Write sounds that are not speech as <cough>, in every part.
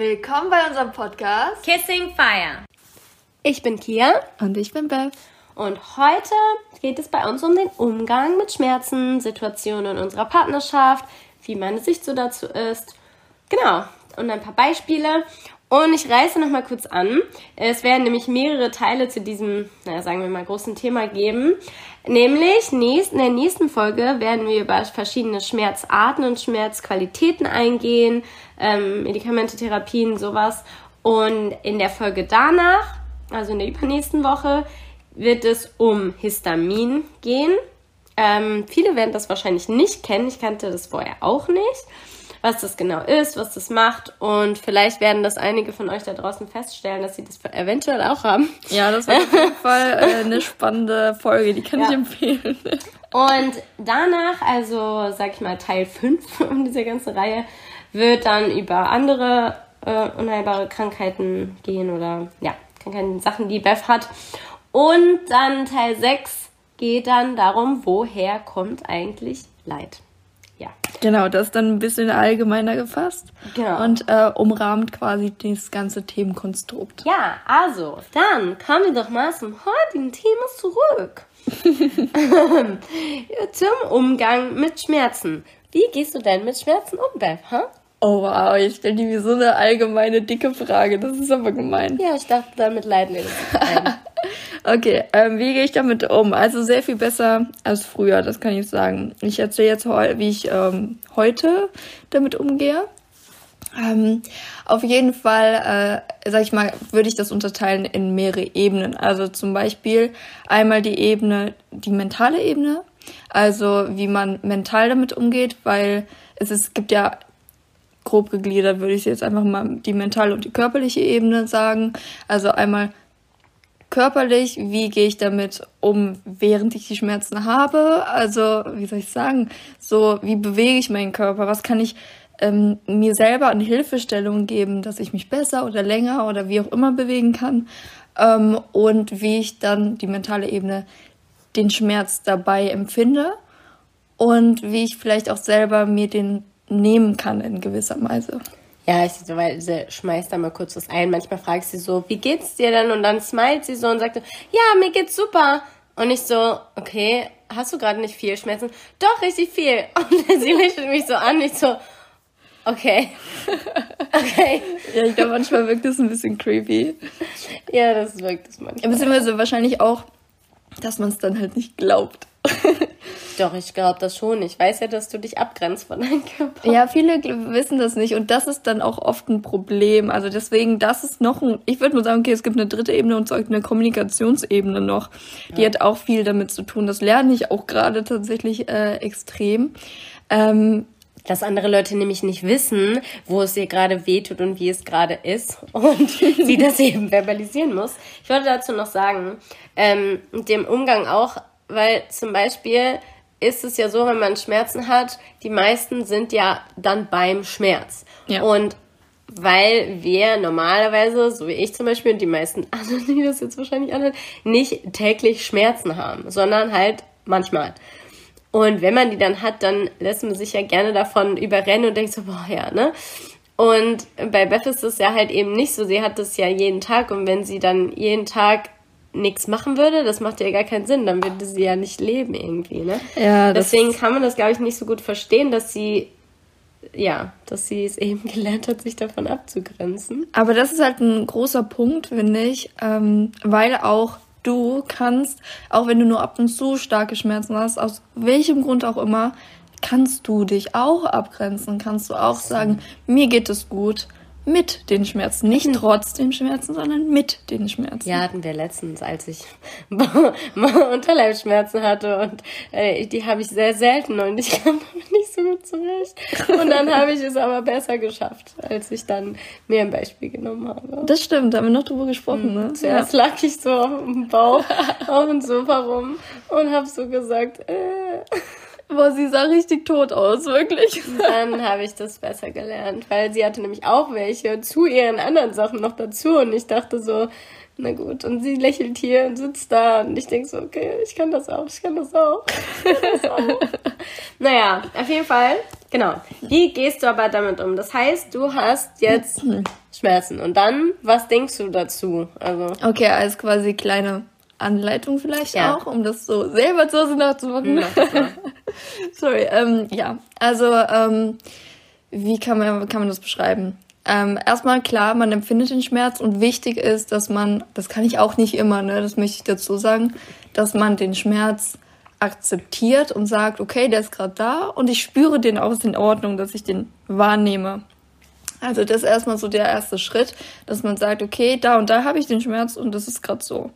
Willkommen bei unserem Podcast Kissing Fire. Ich bin Kia. Und ich bin Beth. Und heute geht es bei uns um den Umgang mit Schmerzen, Situationen in unserer Partnerschaft, wie meine Sicht so dazu ist. Genau. Und ein paar Beispiele. Und ich reiße nochmal kurz an. Es werden nämlich mehrere Teile zu diesem, naja, sagen wir mal, großen Thema geben. Nämlich nächst, in der nächsten Folge werden wir über verschiedene Schmerzarten und Schmerzqualitäten eingehen, ähm, Medikamente, Therapien, sowas. Und in der Folge danach, also in der übernächsten Woche, wird es um Histamin gehen. Ähm, viele werden das wahrscheinlich nicht kennen. Ich kannte das vorher auch nicht was das genau ist, was das macht. Und vielleicht werden das einige von euch da draußen feststellen, dass sie das eventuell auch haben. Ja, das wird auf jeden Fall äh, eine <laughs> spannende Folge, die kann ja. ich empfehlen. Und danach, also sag ich mal Teil 5 dieser ganzen Reihe, wird dann über andere äh, unheilbare Krankheiten gehen oder ja, Krankheiten, Sachen, die Beth hat. Und dann Teil 6 geht dann darum, woher kommt eigentlich Leid ja. Genau, das ist dann ein bisschen allgemeiner gefasst. Genau. Und äh, umrahmt quasi das ganze Themenkonstrukt. Ja, also, dann kommen wir doch mal zum heutigen Thema zurück. <laughs> <laughs> zum Umgang mit Schmerzen. Wie gehst du denn mit Schmerzen um, Beth? Huh? Oh wow, ich stelle dir so eine allgemeine dicke Frage. Das ist aber gemein. Ja, ich dachte, damit leiden wir ein. <laughs> Okay, ähm, wie gehe ich damit um? Also sehr viel besser als früher, das kann ich sagen. Ich erzähle jetzt, wie ich ähm, heute damit umgehe. Ähm, auf jeden Fall, äh, sag ich mal, würde ich das unterteilen in mehrere Ebenen. Also zum Beispiel einmal die Ebene, die mentale Ebene, also wie man mental damit umgeht, weil es ist, gibt ja grob gegliedert, würde ich jetzt einfach mal die mentale und die körperliche Ebene sagen. Also einmal körperlich, wie gehe ich damit um, während ich die Schmerzen habe? Also, wie soll ich sagen? So, wie bewege ich meinen Körper? Was kann ich ähm, mir selber an Hilfestellung geben, dass ich mich besser oder länger oder wie auch immer bewegen kann? Ähm, und wie ich dann die mentale Ebene den Schmerz dabei empfinde und wie ich vielleicht auch selber mir den nehmen kann in gewisser Weise. Ja, ich so, weil sie schmeißt da mal kurz was ein. Manchmal frage ich sie so, wie geht's dir denn? Und dann smilet sie so und sagt, ja, mir geht's super. Und ich so, okay, hast du gerade nicht viel Schmerzen? Doch, richtig viel. <laughs> Und sie lächelt mich so an, ich so, okay. <laughs> Okay. ja, ich glaube, manchmal wirkt das ein bisschen creepy. Ja, das wirkt es manchmal. Beziehungsweise wahrscheinlich auch, dass man es dann halt nicht glaubt. <laughs> Doch, ich glaube das schon. Ich weiß ja, dass du dich abgrenzt von deinem Körper. Ja, viele wissen das nicht und das ist dann auch oft ein Problem. Also deswegen, das ist noch ein, ich würde mal sagen, okay, es gibt eine dritte Ebene und so eine Kommunikationsebene noch. Die ja. hat auch viel damit zu tun. Das lerne ich auch gerade tatsächlich äh, extrem. Ähm, dass andere Leute nämlich nicht wissen, wo es ihr gerade wehtut und wie es gerade ist <laughs> und <laughs> sie das eben verbalisieren muss. Ich wollte dazu noch sagen, ähm, dem Umgang auch weil zum Beispiel ist es ja so, wenn man Schmerzen hat, die meisten sind ja dann beim Schmerz. Ja. Und weil wir normalerweise, so wie ich zum Beispiel und die meisten <laughs> anderen, die das jetzt wahrscheinlich anhören, nicht täglich Schmerzen haben, sondern halt manchmal. Und wenn man die dann hat, dann lässt man sich ja gerne davon überrennen und denkt so, boah, ja, ne? Und bei Beth ist es ja halt eben nicht so. Sie hat das ja jeden Tag und wenn sie dann jeden Tag nichts machen würde, das macht ja gar keinen Sinn. Dann würde sie ja nicht leben irgendwie, ne? Ja. Deswegen kann man das, glaube ich, nicht so gut verstehen, dass sie ja, dass sie es eben <laughs> gelernt hat, sich davon abzugrenzen. Aber das ist halt ein großer Punkt, finde ich, ähm, weil auch du kannst, auch wenn du nur ab und zu starke Schmerzen hast, aus welchem Grund auch immer, kannst du dich auch abgrenzen, kannst du auch sagen, mir geht es gut mit den Schmerzen. Nicht trotz den Schmerzen, sondern mit den Schmerzen. Ja, hatten wir letztens, als ich <laughs> Unterleibsschmerzen hatte und äh, die habe ich sehr selten und ich <laughs> kam damit nicht so gut zurecht. Und dann <laughs> habe ich es aber besser geschafft, als ich dann mir ein Beispiel genommen habe. Das stimmt, da haben wir noch drüber gesprochen, mhm. ne? Zuerst ja. lag ich so auf dem Bauch auf dem Sofa rum und habe so gesagt, äh, Boah, sie sah richtig tot aus, wirklich. Dann habe ich das besser gelernt, weil sie hatte nämlich auch welche zu ihren anderen Sachen noch dazu und ich dachte so, na gut, und sie lächelt hier und sitzt da und ich denke so, okay, ich kann das auch, ich kann das auch. Kann das auch. <laughs> naja, auf jeden Fall, genau. Wie gehst du aber damit um? Das heißt, du hast jetzt Schmerzen. Und dann, was denkst du dazu? Also. Okay, als quasi kleine Anleitung vielleicht ja. auch, um das so selber zu Hause nachzumachen. Ja, <laughs> Sorry, ähm, ja. Also, ähm, wie kann man, kann man das beschreiben? Ähm, erstmal klar, man empfindet den Schmerz und wichtig ist, dass man, das kann ich auch nicht immer, ne, das möchte ich dazu sagen, dass man den Schmerz akzeptiert und sagt, okay, der ist gerade da und ich spüre den auch, ist in Ordnung, dass ich den wahrnehme. Also das ist erstmal so der erste Schritt, dass man sagt, okay, da und da habe ich den Schmerz und das ist gerade so.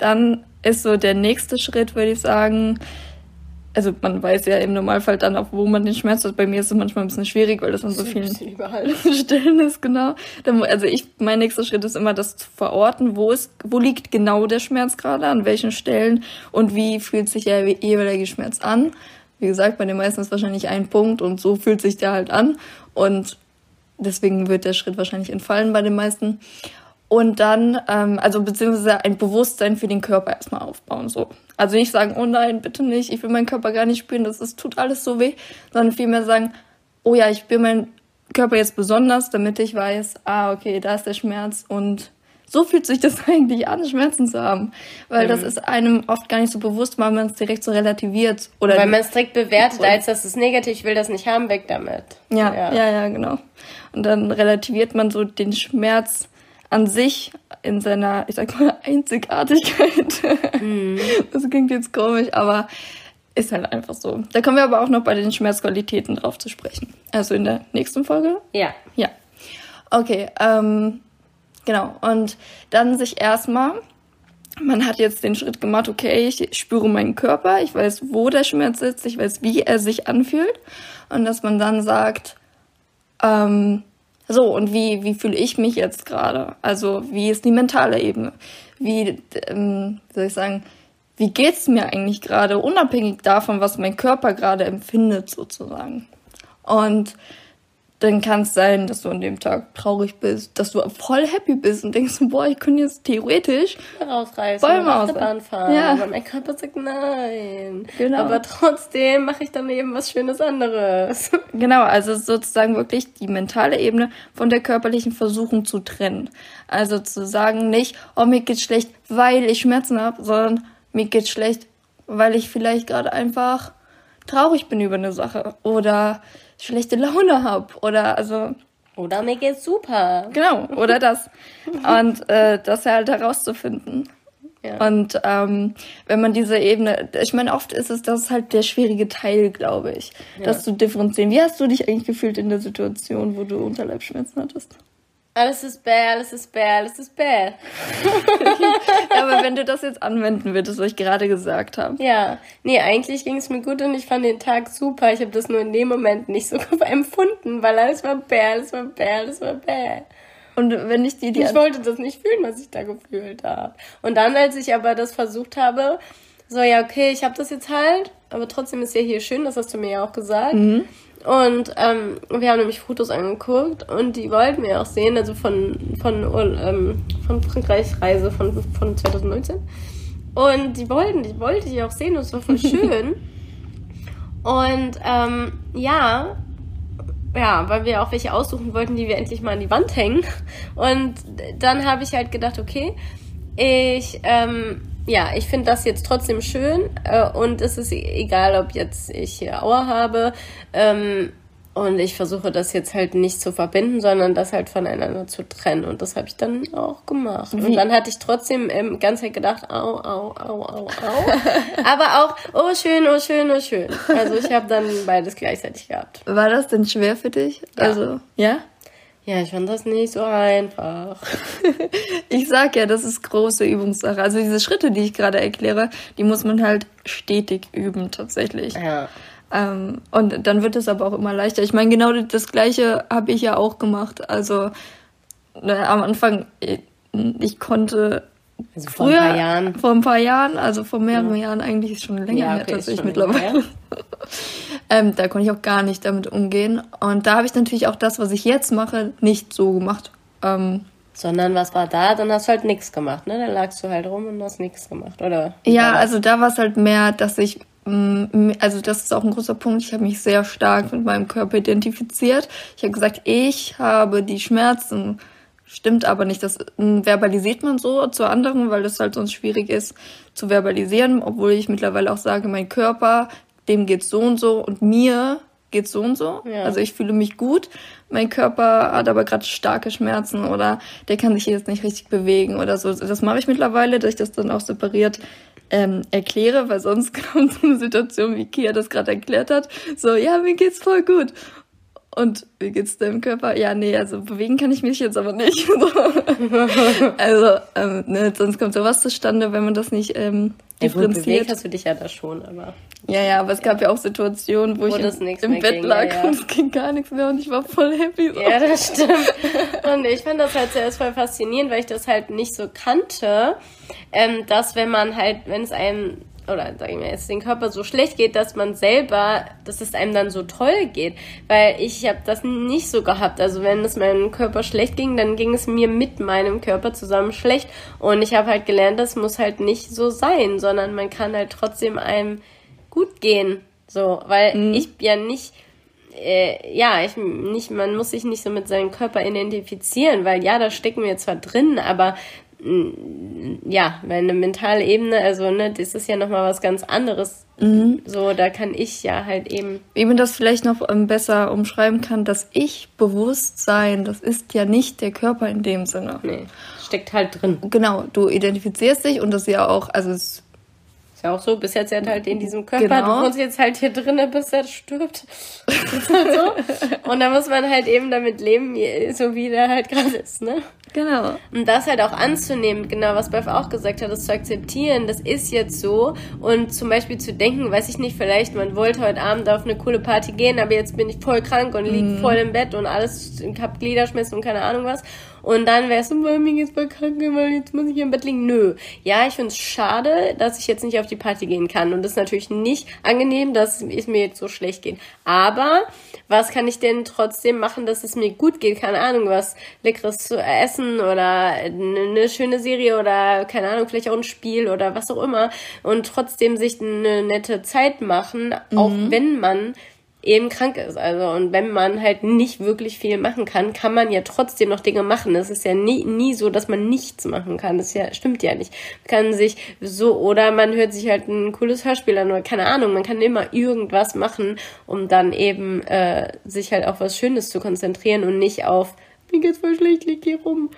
Dann ist so der nächste Schritt, würde ich sagen, also man weiß ja im Normalfall dann auch, wo man den Schmerz hat. Bei mir ist es manchmal ein bisschen schwierig, weil das an so vielen <laughs> Stellen ist, genau. Also ich, mein nächster Schritt ist immer, das zu verorten, wo ist, wo liegt genau der Schmerz gerade, an welchen Stellen und wie fühlt sich der jeweilige Schmerz an. Wie gesagt, bei den meisten ist wahrscheinlich ein Punkt und so fühlt sich der halt an und deswegen wird der Schritt wahrscheinlich entfallen bei den meisten und dann, ähm, also beziehungsweise ein Bewusstsein für den Körper erstmal aufbauen. So. Also nicht sagen, oh nein, bitte nicht, ich will meinen Körper gar nicht spüren, das ist, tut alles so weh, sondern vielmehr sagen, oh ja, ich spüre meinen Körper jetzt besonders, damit ich weiß, ah, okay, da ist der Schmerz und so fühlt sich das <laughs> eigentlich an, Schmerzen zu haben. Weil mhm. das ist einem oft gar nicht so bewusst, weil man es direkt so relativiert. Oder weil man es direkt bewertet, als das ist negativ, ich will das nicht haben, weg damit. Ja, ja, ja, ja, genau. Und dann relativiert man so den Schmerz an sich in seiner, ich sag mal, <laughs> Einzigartigkeit. Mhm. Das klingt jetzt komisch, aber ist halt einfach so. Da kommen wir aber auch noch bei den Schmerzqualitäten drauf zu sprechen. Also in der nächsten Folge? Ja. Ja. Okay, ähm, genau. Und dann sich erstmal, man hat jetzt den Schritt gemacht, okay, ich spüre meinen Körper, ich weiß, wo der Schmerz sitzt, ich weiß, wie er sich anfühlt. Und dass man dann sagt, ähm, so, und wie, wie fühle ich mich jetzt gerade? Also, wie ist die mentale Ebene? Wie, ähm, soll ich sagen, wie geht's mir eigentlich gerade, unabhängig davon, was mein Körper gerade empfindet, sozusagen? Und dann kann es sein, dass du an dem Tag traurig bist, dass du voll happy bist und denkst, boah, ich könnte jetzt theoretisch rausreißen, Bäume Achterbahn fahren. Ja. Aber mein Körper sagt nein. Genau. Aber trotzdem mache ich dann eben was Schönes anderes. <laughs> Genau, also sozusagen wirklich die mentale Ebene von der körperlichen versuchen zu trennen. Also zu sagen nicht, oh, mir geht's schlecht, weil ich Schmerzen habe, sondern mir geht's schlecht, weil ich vielleicht gerade einfach traurig bin über eine Sache oder schlechte Laune habe oder also oder mir geht's super. Genau, oder das. Und äh, das halt herauszufinden. Ja. Und ähm, wenn man diese Ebene, ich meine, oft ist es das halt der schwierige Teil, glaube ich, ja. das zu differenzieren. Wie hast du dich eigentlich gefühlt in der Situation, wo du Unterleibschmerzen hattest? Alles ist bäh, alles ist bäh, alles ist bäh. <laughs> ja, aber wenn du das jetzt anwenden würdest, was ich gerade gesagt habe. Ja, nee, eigentlich ging es mir gut und ich fand den Tag super. Ich habe das nur in dem Moment nicht so <laughs> empfunden, weil alles war bäh, alles war bäh, alles war bäh. Und wenn ich die, die Ich wollte das nicht fühlen, was ich da gefühlt habe. Und dann, als ich aber das versucht habe, so, ja, okay, ich habe das jetzt halt, aber trotzdem ist ja hier schön, das hast du mir ja auch gesagt. Mhm. Und ähm, wir haben nämlich Fotos angeguckt und die wollten wir auch sehen, also von, von, ähm, von Frankreich Reise von, von 2019. Und die wollten, die wollte ich auch sehen und es war voll <laughs> schön. und ähm, ja, ja, weil wir auch welche aussuchen wollten, die wir endlich mal an die Wand hängen. Und dann habe ich halt gedacht, okay, ich ähm, ja, ich finde das jetzt trotzdem schön äh, und es ist egal, ob jetzt ich hier Aua habe ähm, und ich versuche das jetzt halt nicht zu verbinden, sondern das halt voneinander zu trennen und das habe ich dann auch gemacht. Wie? Und dann hatte ich trotzdem ähm, ganz Zeit gedacht, au, au, au, au, au, <laughs> aber auch, oh schön, oh schön, oh schön. Also ich habe dann beides gleichzeitig gehabt. War das denn schwer für dich? Ja. Also, ja? Ja, ich fand das nicht so einfach. <laughs> ich sag ja, das ist große Übungssache. Also diese Schritte, die ich gerade erkläre, die muss man halt stetig üben tatsächlich. Ja. Ähm, und dann wird es aber auch immer leichter. Ich meine, genau das gleiche habe ich ja auch gemacht. Also ne, am Anfang, ich, ich konnte also vor früher, ein paar Jahren. Vor ein paar Jahren, also vor mehreren ja. Jahren eigentlich schon länger ja, okay, her tatsächlich <laughs> mittlerweile. ähm, da konnte ich auch gar nicht damit umgehen. Und da habe ich natürlich auch das, was ich jetzt mache, nicht so gemacht. Ähm, Sondern was war da? Dann hast du halt nichts gemacht, ne? Dann lagst du halt rum und hast nichts gemacht, oder? Ja, also da war es halt mehr, dass ich mm, also das ist auch ein großer Punkt. Ich habe mich sehr stark mit meinem Körper identifiziert. Ich habe gesagt, ich habe die Schmerzen stimmt aber nicht. Das ähm, verbalisiert man so zu anderen, weil das halt sonst schwierig ist zu verbalisieren, obwohl ich mittlerweile auch sage, mein Körper, dem geht's so und so und mir geht's so und so. Ja. Also ich fühle mich gut. Mein Körper hat aber gerade starke Schmerzen oder der kann sich jetzt nicht richtig bewegen oder so. Das mache ich mittlerweile, dass ich das dann auch separiert ähm, erkläre, weil sonst <laughs> kommt so eine Situation, wie Kia das gerade erklärt hat. So, ja, mir geht's voll gut. Und wie geht's deinem Körper? Ja, nee, also bewegen kann ich mich jetzt aber nicht. <laughs> also, ähm, ne, sonst kommt sowas zustande, wenn man das nicht ähm, differenziert. Ja, gut, hast du dich ja da schon, aber. Ja, ja, aber es gab ja auch Situationen, wo, wo ich im, im Bett ging, lag ja, ja. und es ging gar nichts mehr und ich war voll happy. So. Ja, das <laughs> stimmt. Und ich fand das halt zuerst voll faszinierend, weil ich das halt nicht so kannte, ähm, dass wenn man halt, wenn es einem oder sag ich mal jetzt den Körper so schlecht geht, dass man selber, dass es einem dann so toll geht, weil ich habe das nicht so gehabt. Also wenn es meinem Körper schlecht ging, dann ging es mir mit meinem Körper zusammen schlecht und ich habe halt gelernt, das muss halt nicht so sein, sondern man kann halt trotzdem einem gut gehen, so, weil mhm. ich ja nicht äh, ja, ich nicht, man muss sich nicht so mit seinem Körper identifizieren, weil ja, da stecken wir zwar drin, aber ja, meine mentale Ebene, also ne, das ist ja nochmal was ganz anderes. Mhm. So, da kann ich ja halt eben. Wie man das vielleicht noch ähm, besser umschreiben kann, das Ich-Bewusstsein, das ist ja nicht der Körper in dem Sinne. Nee, steckt halt drin. Genau, du identifizierst dich und das ist ja auch, also es ist ja auch so, bis jetzt halt in diesem Körper, genau. du wohnst jetzt halt hier drinnen, bis er stirbt. halt <laughs> so. Und da muss man halt eben damit leben, so wie der halt gerade ist, ne? Genau. Und das halt auch anzunehmen, genau was Beth auch gesagt hat, das zu akzeptieren, das ist jetzt so. Und zum Beispiel zu denken, weiß ich nicht, vielleicht man wollte heute Abend auf eine coole Party gehen, aber jetzt bin ich voll krank und lieg mm. voll im Bett und alles, ich hab Gliederschmerzen und keine Ahnung was. Und dann wärst du, weil mir geht's voll krank, weil jetzt muss ich im Bett liegen. Nö. Ja, ich find's schade, dass ich jetzt nicht auf die Party gehen kann. Und das ist natürlich nicht angenehm, dass es mir jetzt so schlecht geht. Aber was kann ich denn trotzdem machen, dass es mir gut geht? Keine Ahnung, was Leckeres zu essen oder eine schöne Serie oder keine Ahnung, vielleicht auch ein Spiel oder was auch immer. Und trotzdem sich eine nette Zeit machen, mhm. auch wenn man eben krank ist. Also, und wenn man halt nicht wirklich viel machen kann, kann man ja trotzdem noch Dinge machen. Es ist ja nie, nie so, dass man nichts machen kann. Das ja, stimmt ja nicht. Man kann sich so, oder man hört sich halt ein cooles Hörspiel an oder keine Ahnung, man kann immer irgendwas machen, um dann eben äh, sich halt auf was Schönes zu konzentrieren und nicht auf, mir geht's voll schlecht, lieg hier rum.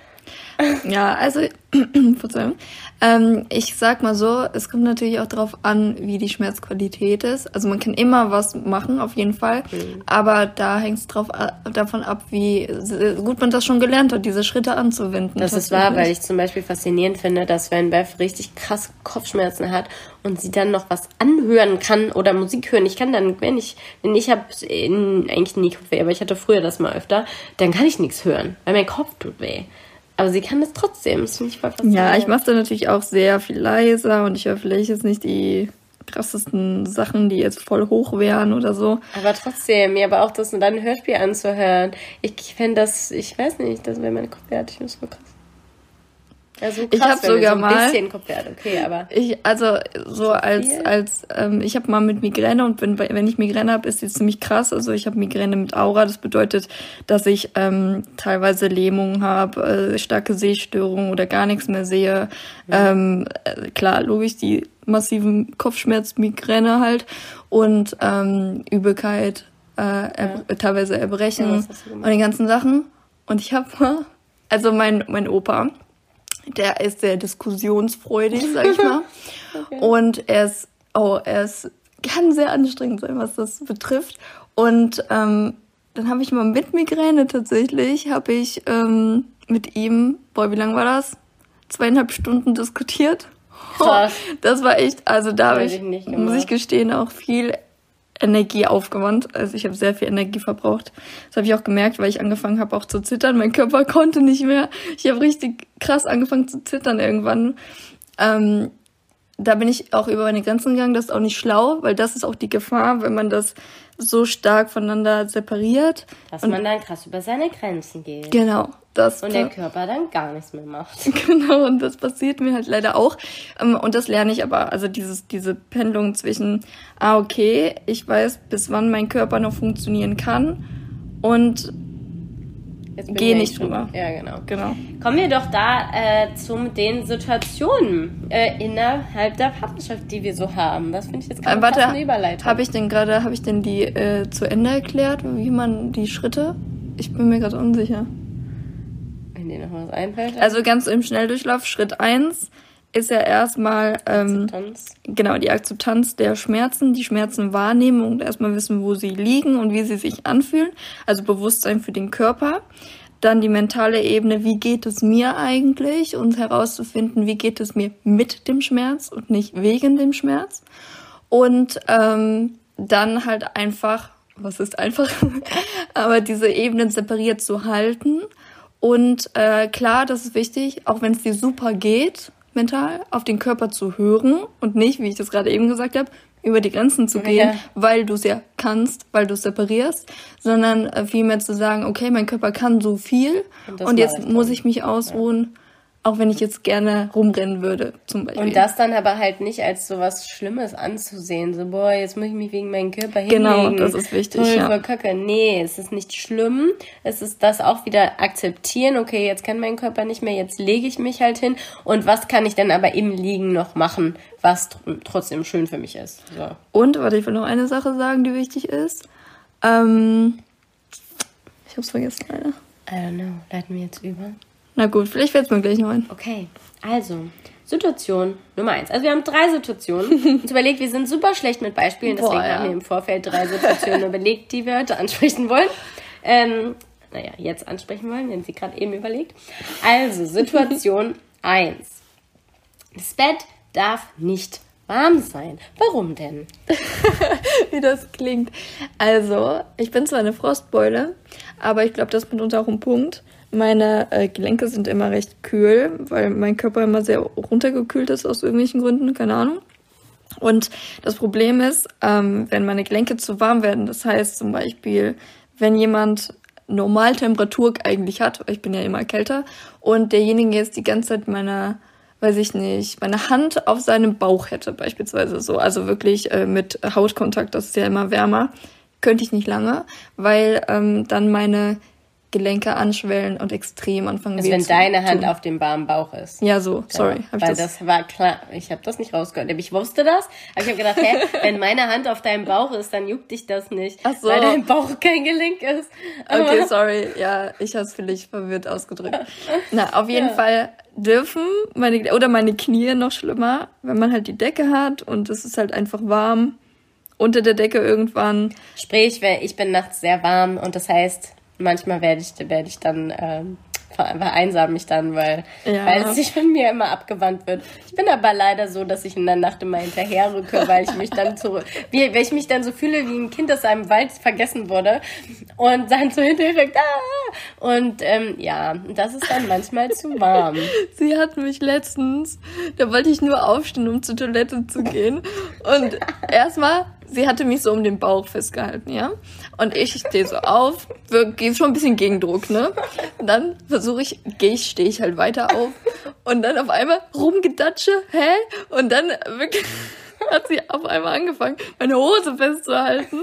Ja, also, <clears throat> Verzeihung. Ähm, ich sag mal so, es kommt natürlich auch darauf an, wie die Schmerzqualität ist. Also man kann immer was machen, auf jeden Fall. Mhm. Aber da hängt es davon ab, wie gut man das schon gelernt hat, diese Schritte anzuwenden. Das ist wahr, weil ich zum Beispiel faszinierend finde, dass wenn Beth richtig krass Kopfschmerzen hat und sie dann noch was anhören kann oder Musik hören. Ich kann dann, wenn ich, wenn ich habe eigentlich nie Kopfweh, aber ich hatte früher das mal öfter, dann kann ich nichts hören, weil mein Kopf tut weh. Aber sie kann das trotzdem. Das finde ich voll Ja, ich mache da natürlich auch sehr viel leiser und ich höre vielleicht jetzt nicht die krassesten Sachen, die jetzt voll hoch wären oder so. Aber trotzdem, mir aber auch das dann ein Hörspiel anzuhören. Ich fände das, ich weiß nicht, das wäre meine Kopfwerte so krass. Ja, so krass, ich habe sogar so mal okay, aber ich also so als viel? als ähm, ich habe mal mit Migräne und wenn wenn ich Migräne habe, ist sie ziemlich krass. Also ich habe Migräne mit Aura. Das bedeutet, dass ich ähm, teilweise Lähmungen habe, äh, starke Sehstörungen oder gar nichts mehr sehe. Ja. Ähm, äh, klar, logisch die massiven Kopfschmerz, Migräne halt und ähm, Übelkeit, äh, ja. teilweise Erbrechen ja, und die ganzen Sachen. Und ich habe mal, also mein mein Opa der ist sehr diskussionsfreudig, sag ich mal. <laughs> okay. Und er ist, oh, er ist, kann sehr anstrengend sein, was das betrifft. Und ähm, dann habe ich mal mit Migräne tatsächlich, habe ich ähm, mit ihm, boah, wie lang war das? Zweieinhalb Stunden diskutiert. Krass. Oh, <laughs> das war echt, also da habe ich, ich muss ich gestehen, auch viel Energie aufgewandt. Also ich habe sehr viel Energie verbraucht. Das habe ich auch gemerkt, weil ich angefangen habe auch zu zittern. Mein Körper <laughs> konnte nicht mehr. Ich habe richtig krass angefangen zu zittern irgendwann. Ähm, da bin ich auch über meine Grenzen gegangen. Das ist auch nicht schlau, weil das ist auch die Gefahr, wenn man das so stark voneinander separiert. Dass man dann krass über seine Grenzen geht. Genau. Das und der Körper dann gar nichts mehr macht. <laughs> Genau, und das passiert mir halt leider auch. Ähm, und das lerne ich aber, also dieses, diese Pendlung zwischen, ah, okay, ich weiß, bis wann mein Körper noch funktionieren kann und geh nicht drüber. Ja, genau. Genau. Kommen wir doch da äh, zu den Situationen äh, innerhalb der Partnerschaft, die wir so haben. Das finde ich jetzt Äh, gerade warte, eine Überleitung. habe ich denn gerade, habe ich denn die äh, zu Ende erklärt, wie man die Schritte? Ich bin mir gerade unsicher. Wenn dir noch was einfällt. Also ganz im Schnelldurchlauf, Schritt eins ist ja erstmal ähm, genau die Akzeptanz der Schmerzen, die Schmerzen wahrnehmen und erstmal wissen, wo sie liegen und wie sie sich anfühlen. Also Bewusstsein für den Körper. Dann die mentale Ebene, wie geht es mir eigentlich und herauszufinden, wie geht es mir mit dem Schmerz und nicht wegen dem Schmerz. Und ähm, dann halt einfach, was ist einfach, <laughs> aber diese Ebenen separiert zu halten. Und äh, klar, das ist wichtig, auch wenn es dir super geht, mental, auf den Körper zu hören und nicht, wie ich das gerade eben gesagt habe, über die Grenzen zu gehen, Ja. weil du es ja kannst, weil du es separierst, sondern äh, vielmehr zu sagen, okay, mein Körper kann so viel Und und, jetzt muss ich mich ausruhen, auch wenn ich jetzt gerne rumrennen würde, zum Beispiel. Und das dann aber halt nicht als so was Schlimmes anzusehen. So, boah, jetzt muss ich mich wegen meinem Körper hinlegen. Genau, das ist wichtig, Voll ja. Kacke. Nee, es ist nicht schlimm. Es ist das auch wieder akzeptieren. Okay, jetzt kann mein Körper nicht mehr, jetzt lege ich mich halt hin. Und was kann ich dann aber im Liegen noch machen, was tr trotzdem schön für mich ist. So. Und, warte, ich will noch eine Sache sagen, die wichtig ist. Ähm, ich hab's vergessen, leider. I don't know, leiten wir jetzt über. Na gut, vielleicht fällt's mir gleich noch ein. Okay, also Situation Nummer eins. Also wir haben drei Situationen. <laughs> Uns überlegt, wir sind super schlecht mit Beispielen, deswegen Boah, ja. haben wir im Vorfeld drei Situationen <laughs> überlegt, die wir heute ansprechen wollen. Ähm, naja, jetzt ansprechen wollen, wenn sie gerade eben überlegt. Also, Situation <laughs> eins. Das Bett darf nicht warm sein. Warum denn? wie das klingt. Also, ich bin zwar eine Frostbeule, aber ich glaube, das ist mitunter auch ein Punkt. Meine äh, Gelenke sind immer recht kühl, weil mein Körper immer sehr runtergekühlt ist aus irgendwelchen Gründen, keine Ahnung. Und das Problem ist, ähm, wenn meine Gelenke zu warm werden, das heißt zum Beispiel, wenn jemand Normaltemperatur eigentlich hat, weil ich bin ja immer kälter, und derjenige jetzt die ganze Zeit meine, weiß ich nicht, meine Hand auf seinem Bauch hätte beispielsweise so, also wirklich äh, mit Hautkontakt, das ist ja immer wärmer, könnte ich nicht lange, weil ähm, dann meine Gelenke anschwellen und extrem anfangen Also weh wenn zu deine Hand auf dem warmen Bauch ist. Ja, so, sorry. Ja, hab ich weil das, das, war klar. Ich habe das nicht rausgehört. Ich wusste das, aber ich habe gedacht, hä, <laughs> wenn meine Hand auf deinem Bauch ist, dann juckt dich das nicht, Ach so. weil dein Bauch kein Gelenk ist. Aber- Okay, sorry. Ja, ich habe es vielleicht verwirrt ausgedrückt. Na, auf jeden Ja. Fall dürfen meine oder meine Knie noch schlimmer, wenn man halt die Decke hat und es ist halt einfach warm unter der Decke irgendwann. Sprich, ich bin nachts sehr warm und das heißt, manchmal werde ich, werde ich dann ähm, ver- vereinsam mich dann, weil, Ja. weil es sich von mir immer abgewandt wird. Ich bin aber leider so, dass ich in der Nacht immer hinterherrücke, <laughs> weil ich mich dann zurück, wie, weil ich mich dann so fühle wie ein Kind, das einem Wald vergessen wurde und dann so hinterher ah! und ähm, ja, das ist dann manchmal zu warm. <laughs> Sie hat mich letztens, da wollte ich nur aufstehen, um zur Toilette zu gehen. Und erstmal, sie hatte mich so um den Bauch festgehalten, ja. Und ich stehe so auf, gehe schon ein bisschen Gegendruck, ne? Und dann versuche ich, gehe ich, stehe ich halt weiter auf. Und dann auf einmal rumgedatsche, hä? Und dann wirklich <laughs> hat sie auf einmal angefangen, meine Hose festzuhalten.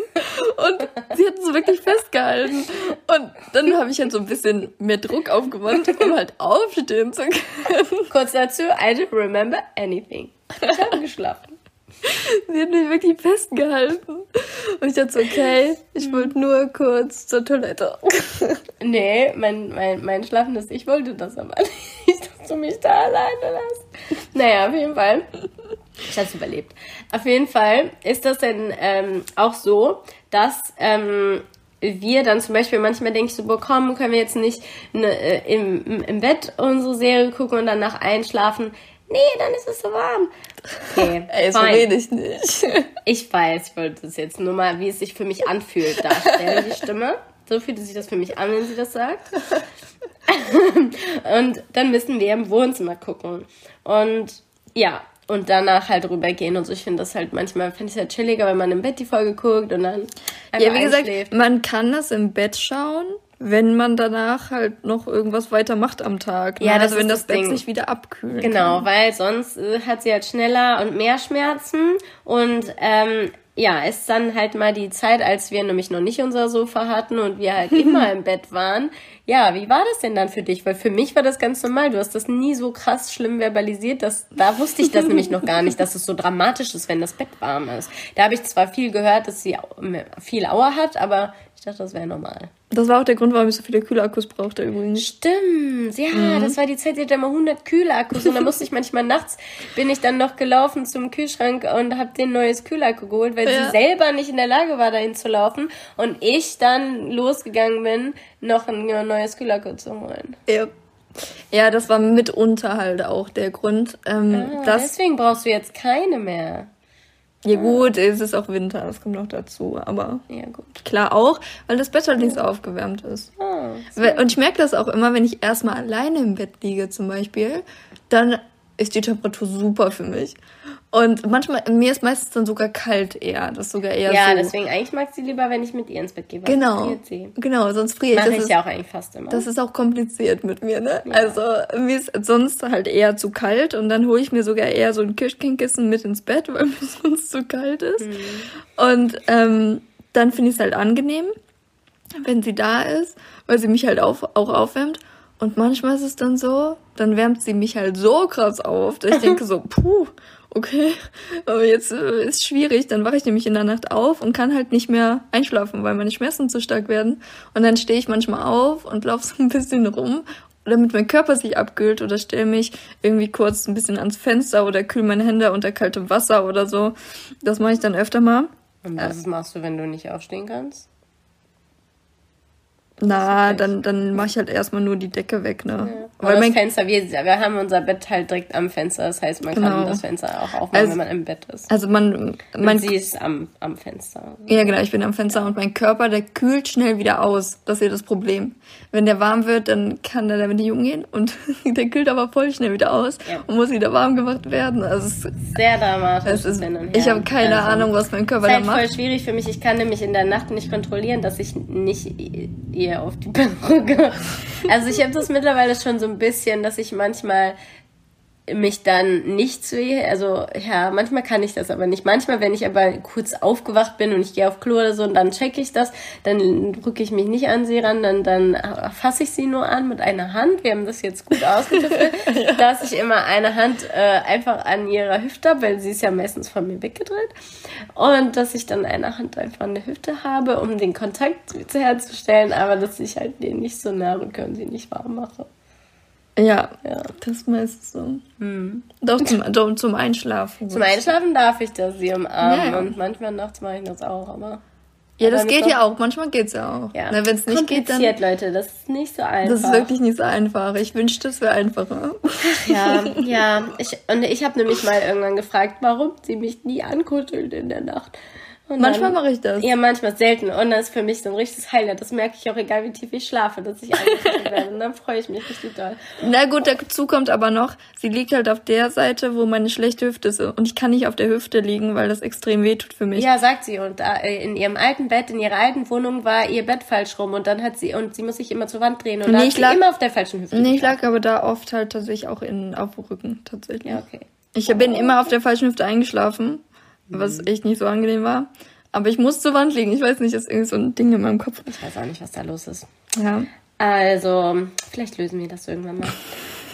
Und sie hat es wirklich festgehalten. Und dann habe ich halt so ein bisschen mehr Druck aufgewandt, um halt aufstehen zu können. Kurz dazu, I don't remember anything. Ich habe geschlafen. Sie hat mich wirklich festgehalten. Und ich dachte so, okay, ich wollte nur kurz zur Toilette. Nee, mein, mein, mein schlafendes Ich wollte das aber nicht, <laughs> dass du mich da alleine lässt. Naja, auf jeden Fall. Ich hab's überlebt. Auf jeden Fall ist das denn ähm, auch so, dass ähm, wir dann zum Beispiel manchmal denke ich so, komm, können wir jetzt nicht ne, äh, im, im Bett unsere Serie gucken und danach einschlafen? Nee, dann ist es so warm. Okay, <laughs> Ey, so rede ich nicht. <laughs> Ich weiß, ich wollte das jetzt nur mal, wie es sich für mich anfühlt, darstellen, die Stimme. So fühlt sich das für mich an, wenn sie das sagt. <laughs> und dann müssen wir im Wohnzimmer gucken. Und ja, und danach halt rübergehen und so. Ich finde das halt manchmal, finde ich es halt chilliger, wenn man im Bett die Folge guckt und dann Ja, wie gesagt, man kann das im Bett schauen, wenn man danach halt noch irgendwas weiter macht am Tag. Ne? Ja, das also wenn das, das Bett Ding. sich wieder abkühlen Genau, kann. weil sonst äh, hat sie halt schneller und mehr Schmerzen und ähm, ja, ist dann halt mal die Zeit, als wir nämlich noch nicht unser Sofa hatten und wir halt <laughs> immer im Bett waren. Ja, wie war das denn dann für dich? Weil für mich war das ganz normal. Du hast das nie so krass schlimm verbalisiert. Dass, da wusste ich das <laughs> nämlich noch gar nicht, dass es so dramatisch ist, wenn das Bett warm ist. Da habe ich zwar viel gehört, dass sie viel Auer hat, aber ich dachte, das wäre normal. Das war auch der Grund, warum ich so viele Kühlakkus brauchte übrigens. Stimmt, ja, mhm. das war die Zeit, die hatte immer 100 Kühlakkus und da musste ich manchmal nachts, bin ich dann noch gelaufen zum Kühlschrank und habe den neues Kühlakku geholt, weil ja. sie selber nicht in der Lage war, dahin zu laufen und ich dann losgegangen bin, noch ein neues Kühlakku zu holen. Ja. Ja, das war mitunter halt auch der Grund. Ähm, ah, deswegen brauchst du jetzt keine mehr. Ja gut, es ist auch Winter, das kommt noch dazu, aber ja, klar auch, weil das Bett halt nicht so aufgewärmt ist. Oh, und ich merke das auch immer, wenn ich erstmal alleine im Bett liege zum Beispiel, dann ist die Temperatur super für mich. Und manchmal, mir ist meistens dann sogar kalt eher. Das ist sogar eher ja, so. deswegen eigentlich mag sie lieber, wenn ich mit ihr ins Bett gehe. Genau. Genau, sonst friere ich. Mach ich ja auch eigentlich fast immer. Das ist auch kompliziert mit mir, ne? Ja. Also, mir ist sonst halt eher zu kalt und dann hole ich mir sogar eher so ein Kirschkernkissen mit ins Bett, weil <laughs> mir sonst zu kalt ist. Mhm. Und ähm, dann finde ich es halt angenehm, wenn sie da ist, weil sie mich halt auf, auch aufwärmt. Und manchmal ist es dann so, dann wärmt sie mich halt so krass auf, dass ich denke so, <laughs> puh, okay, aber jetzt äh, ist schwierig, dann wache ich nämlich in der Nacht auf und kann halt nicht mehr einschlafen, weil meine Schmerzen zu stark werden. Und dann stehe ich manchmal auf und laufe so ein bisschen rum, damit mein Körper sich abkühlt oder stelle mich irgendwie kurz ein bisschen ans Fenster oder kühle meine Hände unter kaltem Wasser oder so. Das mache ich dann öfter mal. Und was machst du, wenn du nicht aufstehen kannst? Na, dann, dann mache ich halt erstmal nur die Decke weg, ne? Ja. Weil das Fenster, wir, wir haben unser Bett halt direkt am Fenster, das heißt, man genau. kann das Fenster auch aufmachen, also, wenn man im Bett ist. Also man, man und sie ist am, am Fenster. Ja, genau, ich bin am Fenster und mein Körper, der kühlt schnell wieder aus. Das ist ja das Problem. Wenn der warm wird, dann kann der damit nicht umgehen und <laughs> der kühlt aber voll schnell wieder aus ja. und muss wieder warm gemacht werden. Also sehr dramatisch. Es ist, ich habe keine also, Ahnung, was mein Körper da macht. Das ist halt voll schwierig für mich. Ich kann nämlich in der Nacht nicht kontrollieren, dass ich nicht ihr auf die Perücke. Also ich habe das mittlerweile schon so ein bisschen, dass ich manchmal mich dann nicht zu also ja, manchmal kann ich das aber nicht. Manchmal, wenn ich aber kurz aufgewacht bin und ich gehe auf Klo oder so und dann checke ich das, dann drücke ich mich nicht an sie ran, dann, dann fasse ich sie nur an mit einer Hand. Wir haben das jetzt gut ausgetüftelt, <laughs> ja. dass ich immer eine Hand äh, einfach an ihrer Hüfte habe, weil sie ist ja meistens von mir weggedreht. Und dass ich dann eine Hand einfach an der Hüfte habe, um den Kontakt herzustellen, aber dass ich halt den nicht so nah rücke und sie nicht warm mache. Ja, ja. das meistens so. Hm. Doch zum, zum Einschlafen. Zum Einschlafen darf ich das sie umarmen ja. und manchmal nachts mache ich das auch, aber. Ja, das geht ja auch. Manchmal geht's ja auch. Ja. Wenn es nicht geht, dann. Leute, das ist nicht so einfach. Das ist wirklich nicht so einfach. Ich wünschte, es wäre einfacher. <laughs> Ja, ja. Ich, und ich habe nämlich mal irgendwann gefragt, warum sie mich nie ankuschelt in der Nacht. Und manchmal mache ich das. Ja, manchmal selten. Und das ist für mich so ein richtiges Highlight. Das merke ich auch, egal wie tief ich schlafe, dass ich angekriegt werde. Und dann freue ich mich richtig doll. Na gut, dazu kommt aber noch, sie liegt halt auf der Seite, wo meine schlechte Hüfte ist. Und ich kann nicht auf der Hüfte liegen, weil das extrem weh tut für mich. Ja, sagt sie. Und äh, in ihrem alten Bett, in ihrer alten Wohnung war ihr Bett falsch rum. Und dann hat sie, und sie muss sich immer zur Wand drehen. Und nee, ich lag, immer auf der falschen Hüfte. Nee, ich lag aber da oft halt tatsächlich auch in, auf dem Rücken, tatsächlich. Ja, okay. Ich bin immer auf der falschen Hüfte eingeschlafen, was echt nicht so angenehm war. Aber ich muss zur Wand liegen. Ich weiß nicht, ist irgendwie so ein Ding in meinem Kopf. Ich weiß auch nicht, was da los ist. Ja. Also, vielleicht lösen wir das irgendwann mal.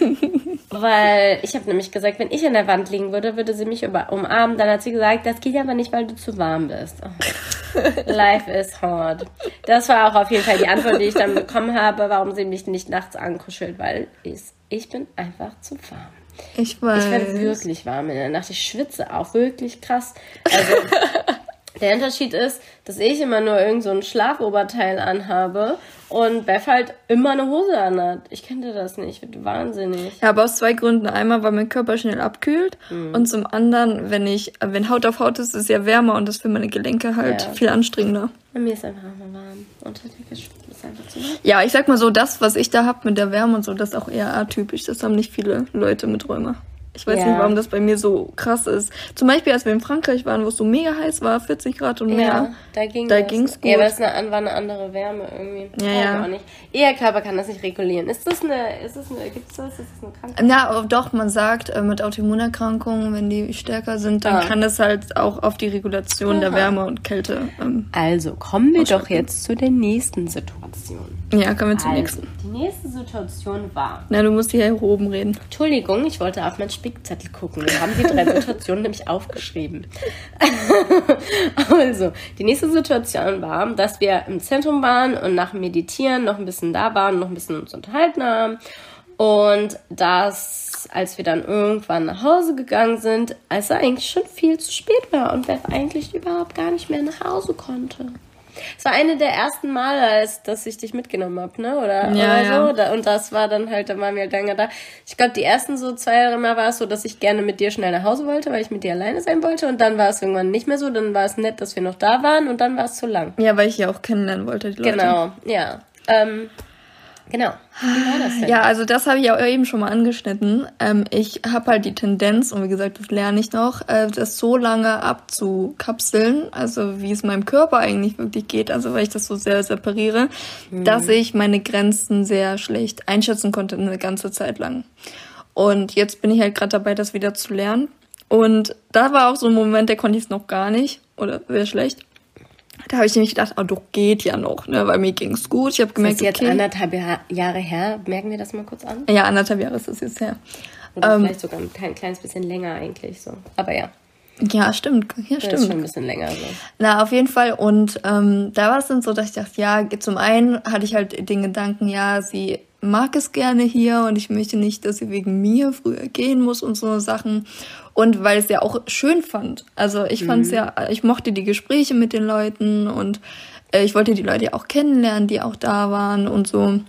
<laughs> weil ich habe nämlich gesagt, wenn ich an der Wand liegen würde, würde sie mich umarmen. Dann hat sie gesagt, das geht aber nicht, weil du zu warm bist. Oh. <laughs> Life is hard. Das war auch auf jeden Fall die Antwort, die ich dann bekommen habe, warum sie mich nicht nachts ankuschelt, weil ich, ich bin einfach zu warm. Ich weiß. Ich werde wirklich warm in der Nacht. Ich schwitze auch wirklich krass. Also <laughs> der Unterschied ist, dass ich immer nur irgend so ein Schlafoberteil anhabe und Beth halt immer eine Hose anhat. Ich kenne das nicht, ich bin wahnsinnig. Ja, aber aus zwei Gründen. Einmal, weil mein Körper schnell abkühlt mhm. und zum anderen, wenn ich, wenn Haut auf Haut ist, ist es ja wärmer und das für meine Gelenke halt ja. viel anstrengender. Bei mir ist einfach immer warm. Unter der ist einfach zu warm. Ja, ich sag mal so, das, was ich da hab mit der Wärme und so, das ist auch eher atypisch. Das haben nicht viele Leute mit Rheuma. Ich weiß Ja. nicht, warum das bei mir so krass ist. Zum Beispiel, als wir in Frankreich waren, wo es so mega heiß war, 40 Grad und mehr. Ja, da ging Da das. ging's gut. Ja, aber es war eine, andere Wärme irgendwie. Ja, ja. Auch nicht. Ihr Körper kann das nicht regulieren. Ist das eine, ist das eine, gibt's das? Ist das eine Krankheit? Na, aber doch, man sagt, äh, mit Autoimmunerkrankungen, wenn die stärker sind, dann Ah. kann das halt auch auf die Regulation der Aha. Wärme und Kälte. Ähm, Also, kommen wir doch jetzt zu der nächsten Situation. Ja, kommen wir zum Also, nächsten. die nächste Situation war. Na, du musst hier oben reden. Entschuldigung, ich wollte auf meinen Spickzettel gucken. Wir haben die drei <laughs> Situationen nämlich aufgeschrieben. <laughs> also, die nächste Situation war, dass wir im Zentrum waren und nach dem Meditieren noch ein bisschen da waren, noch ein bisschen uns unterhalten haben. Und dass, als wir dann irgendwann nach Hause gegangen sind, als er eigentlich schon viel zu spät war und wir eigentlich überhaupt gar nicht mehr nach Hause konnte. Es war eine der ersten Male, als dass ich dich mitgenommen habe, ne? Oder, Ja, oder ja. so. Da- Und das war dann halt, da waren wir halt lange da. Ich glaube, die ersten so zwei Jahre Mal war es so, dass ich gerne mit dir schnell nach Hause wollte, weil ich mit dir alleine sein wollte. Und dann war es irgendwann nicht mehr so. Dann war es nett, dass wir noch da waren und dann war es zu lang. Ja, weil ich ja auch kennenlernen wollte, die Leute. Genau, ja. Ähm, genau. Wie war das denn? Ja, also das habe ich auch eben schon mal angeschnitten. Ähm, ich habe halt die Tendenz, und wie gesagt, das lerne ich noch, äh, das so lange abzukapseln, also wie es meinem Körper eigentlich wirklich geht, also weil ich das so sehr separiere, dass ich meine Grenzen sehr schlecht einschätzen konnte eine ganze Zeit lang. Und jetzt bin ich halt gerade dabei, das wieder zu lernen. Und da war auch so ein Moment, der konnte ich es noch gar nicht oder sehr schlecht. Da habe ich nämlich gedacht, oh, doch geht ja noch, ne, weil mir ging's gut. Ich habe Das gemerkt, ist jetzt okay. anderthalb Jahr, Jahre her. Merken wir das mal kurz an? Ja, anderthalb Jahre ist das jetzt her. Oder Ähm, vielleicht sogar ein klein, kleines bisschen länger eigentlich so. Aber ja, Ja, stimmt. Ja, das ist schon stimmt. ein bisschen länger so. Na, auf jeden Fall. Und ähm, da war es dann so, dass ich dachte, ja, zum einen hatte ich halt den Gedanken, ja, sie mag es gerne hier und ich möchte nicht, dass sie wegen mir früher gehen muss und so Sachen. Und weil es ja auch schön fand. Also ich fand es ja, ich mochte die Gespräche mit den Leuten und äh, ich wollte die Leute ja auch kennenlernen, die auch da waren und so.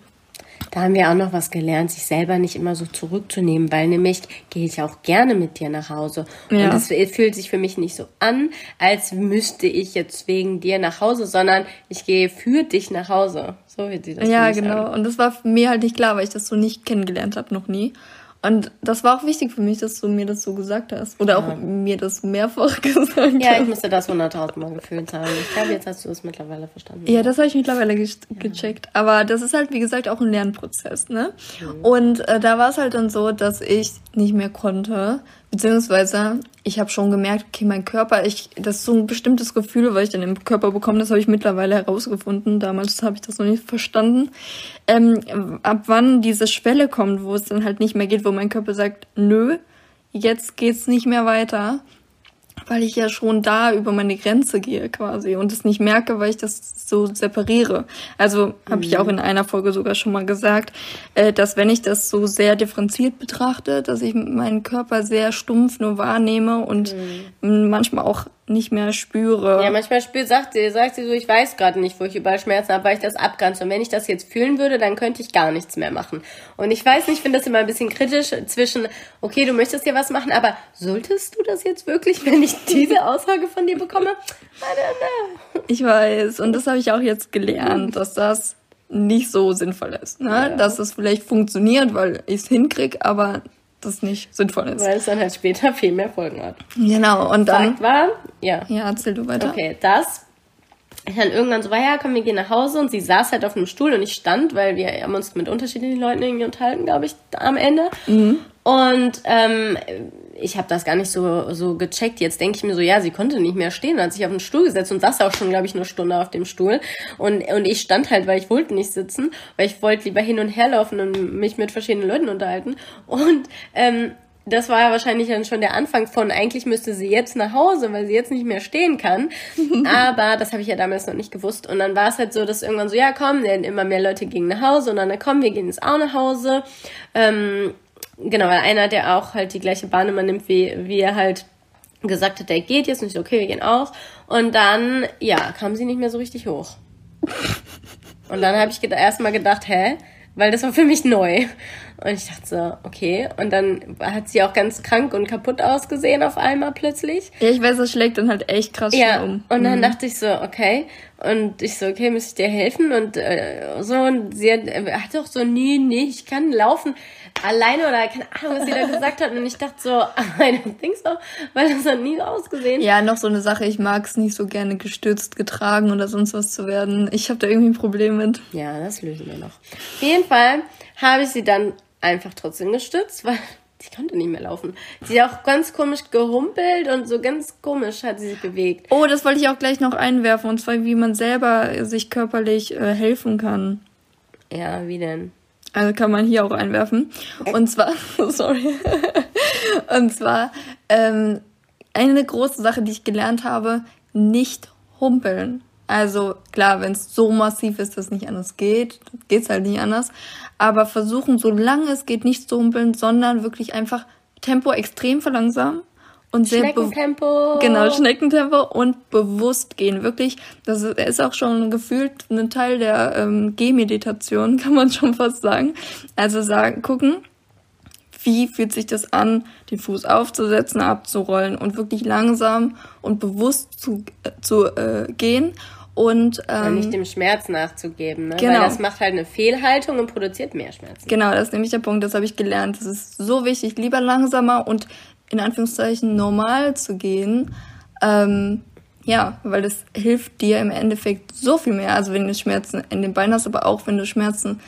Da haben wir auch noch was gelernt, sich selber nicht immer so zurückzunehmen, weil nämlich gehe ich auch gerne mit dir nach Hause. Ja. Und es fühlt sich für mich nicht so an, als müsste ich jetzt wegen dir nach Hause, sondern ich gehe für dich nach Hause. So fühlt sich das Ja, genau. An. Und das war mir halt nicht klar, weil ich das so nicht kennengelernt habe, noch nie. Und das war auch wichtig für mich, dass du mir das so gesagt hast. Oder auch mir das mehrfach <laughs> gesagt Ja, ich hast. musste das 100.000 Mal gefühlt haben. Ich glaube, jetzt hast du es mittlerweile verstanden. Ja, das habe ich mittlerweile ge gecheckt. Aber das ist halt, wie gesagt, auch ein Lernprozess, ne? Und äh, da war es halt dann so, dass ich nicht mehr konnte. Beziehungsweise, ich habe schon gemerkt, okay, mein Körper, ich, das ist so ein bestimmtes Gefühl, weil ich dann im Körper bekomme, das habe ich mittlerweile herausgefunden. Damals habe ich das noch nicht verstanden. Ähm, ab wann diese Schwelle kommt, wo es dann halt nicht mehr geht, wo mein Körper sagt, nö, jetzt geht's nicht mehr weiter weil ich ja schon da über meine Grenze gehe quasi und es nicht merke, weil ich das so separiere. Also habe ich auch in einer Folge sogar schon mal gesagt, äh, dass wenn ich das so sehr differenziert betrachte, dass ich meinen Körper sehr stumpf nur wahrnehme und manchmal auch nicht mehr spüre. Ja, manchmal spürt, sagt sie, sagt sie so, ich weiß gerade nicht, wo ich überall Schmerzen habe, weil ich das abgrenze. Und wenn ich das jetzt fühlen würde, dann könnte ich gar nichts mehr machen. Und ich weiß nicht, ich finde das immer ein bisschen kritisch zwischen, okay, du möchtest dir was machen, aber solltest du das jetzt wirklich, <laughs> wenn ich diese Aussage von dir bekomme? Ich weiß, und das habe ich auch jetzt gelernt, dass das nicht so sinnvoll ist. Ne? Dass es vielleicht funktioniert, weil ich es hinkrieg, aber das nicht sinnvoll ist. Weil es dann halt später viel mehr Folgen hat. Genau, und dann. Fakt war, ja. Ja, erzähl du weiter. Okay, das. Ich dann irgendwann so war, ja, komm, wir gehen nach Hause und sie saß halt auf einem Stuhl und ich stand, weil wir haben uns mit unterschiedlichen Leuten irgendwie unterhalten, glaube ich, am Ende. Und ähm, ich habe das gar nicht so, so gecheckt. Jetzt denke ich mir so, ja, sie konnte nicht mehr stehen, hat sich auf den Stuhl gesetzt und saß auch schon, glaube ich, eine Stunde auf dem Stuhl. Und, und ich stand halt, weil ich wollte nicht sitzen, weil ich wollte lieber hin und her laufen und mich mit verschiedenen Leuten unterhalten. Und ähm, das war ja wahrscheinlich dann schon der Anfang von, eigentlich müsste sie jetzt nach Hause, weil sie jetzt nicht mehr stehen kann. <laughs> Aber das habe ich ja damals noch nicht gewusst. Und dann war es halt so, dass irgendwann so, ja komm, denn immer mehr Leute gingen nach Hause und dann, komm, wir gehen jetzt auch nach Hause. Ähm, genau, weil einer, der auch halt die gleiche Bahn immer nimmt, wie, wie er halt gesagt hat, der geht jetzt. Und ich so, okay, wir gehen auch. Und dann, ja, kam sie nicht mehr so richtig hoch. <laughs> Und dann habe ich geda- erstmal gedacht, hä? Weil das war für mich neu. Und ich dachte so, okay. Und dann hat sie auch ganz krank und kaputt ausgesehen auf einmal plötzlich. Ja, ich weiß, das schlägt dann halt echt krass Ja, um. und dann dachte ich so, okay. Und ich so, okay, muss ich dir helfen? Und äh, so, und sie hat, äh, hat doch so, nee, nee, ich kann laufen alleine oder keine Ahnung, was sie da gesagt hat. Und ich dachte so, <laughs> I don't think so, weil das hat nie so ausgesehen. Ja, noch so eine Sache, ich mag es nicht so gerne gestürzt, getragen oder sonst was zu werden. Ich habe da irgendwie ein Problem mit. Ja, das lösen wir noch. Auf jeden Fall habe ich sie dann einfach trotzdem gestützt, weil <laughs> sie konnte nicht mehr laufen. Sie hat auch ganz komisch gehumpelt und so ganz komisch hat sie sich bewegt. Oh, das wollte ich auch gleich noch einwerfen, und zwar wie man selber sich körperlich äh, helfen kann. Ja, wie denn? Also kann man hier auch einwerfen. Und zwar, <laughs> sorry. Und zwar, ähm, eine große Sache, die ich gelernt habe, nicht humpeln. Also klar, wenn es so massiv ist, dass es nicht anders geht, geht's halt nicht anders. Aber versuchen, solange es geht, nicht zu humpeln, sondern wirklich einfach Tempo extrem verlangsamen und sehr Schneckentempo. Genau, Schneckentempo und bewusst gehen. Wirklich, das ist auch schon gefühlt ein Teil der ähm, Gehmeditation, <laughs> kann man schon fast sagen. Also sagen, gucken, wie fühlt sich das an, den Fuß aufzusetzen, abzurollen und wirklich langsam und bewusst zu, äh, zu äh, gehen und ähm, nicht dem Schmerz nachzugeben, ne? Genau. Weil das macht halt eine Fehlhaltung und produziert mehr Schmerzen. Genau, das ist nämlich der Punkt, das habe ich gelernt. Das ist so wichtig, lieber langsamer und in Anführungszeichen normal zu gehen. Ähm, ja, weil das hilft dir im Endeffekt so viel mehr. Also wenn du Schmerzen in den Beinen hast, aber auch wenn du Schmerzen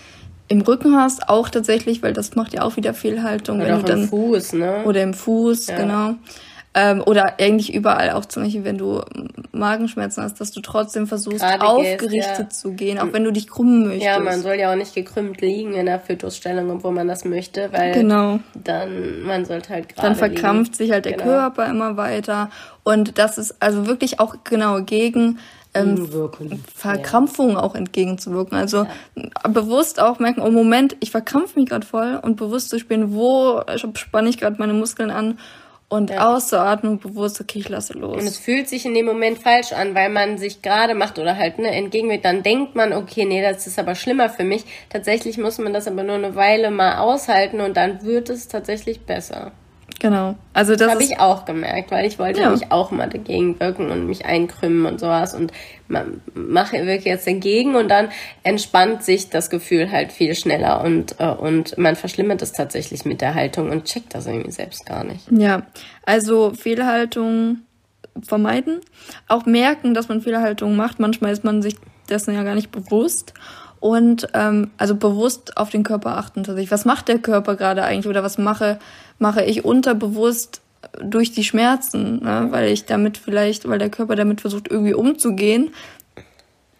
im Rücken hast, auch tatsächlich, weil das macht ja auch wieder Fehlhaltung. Oder wenn du dann, im Fuß, ne? Oder im Fuß, ja. genau. Ähm, oder eigentlich überall, auch zum Beispiel, wenn du Magenschmerzen hast, dass du trotzdem versuchst, Gerade aufgerichtet gehst, ja. zu gehen, auch wenn du dich krümmen möchtest. Ja, man soll ja auch nicht gekrümmt liegen in der Fötusstellung, obwohl man das möchte, weil genau. dann, man sollte halt gerade Dann verkrampft liegen. sich halt der genau. Körper immer weiter. Und das ist also wirklich auch genau gegen ähm, Verkrampfungen ja. auch entgegenzuwirken. Also ja. bewusst auch merken, oh Moment, ich verkrampfe mich gerade voll und bewusst zu spüren, wo spanne ich gerade meine Muskeln an und ja. auszuatmen, bewusst, okay, ich lasse los. Und es fühlt sich in dem Moment falsch an, weil man sich gerade macht oder halt ne, entgegenwirkt. Dann denkt man, okay, nee, das ist aber schlimmer für mich. Tatsächlich muss man das aber nur eine Weile mal aushalten und dann wird es tatsächlich besser. Genau. Also das, das habe ich auch gemerkt, weil ich wollte ja. mich auch mal dagegen wirken und mich einkrümmen und sowas und mache wirklich jetzt dagegen und dann entspannt sich das Gefühl halt viel schneller und äh, und man verschlimmert es tatsächlich mit der Haltung und checkt das irgendwie selbst gar nicht. Ja, also Fehlhaltung vermeiden, auch merken, dass man Fehlhaltung macht. Manchmal ist man sich dessen ja gar nicht bewusst und ähm, also bewusst auf den Körper achten tatsächlich. Was macht der Körper gerade eigentlich oder was mache mache ich unterbewusst durch die Schmerzen, ne? weil ich damit vielleicht, weil der Körper damit versucht irgendwie umzugehen.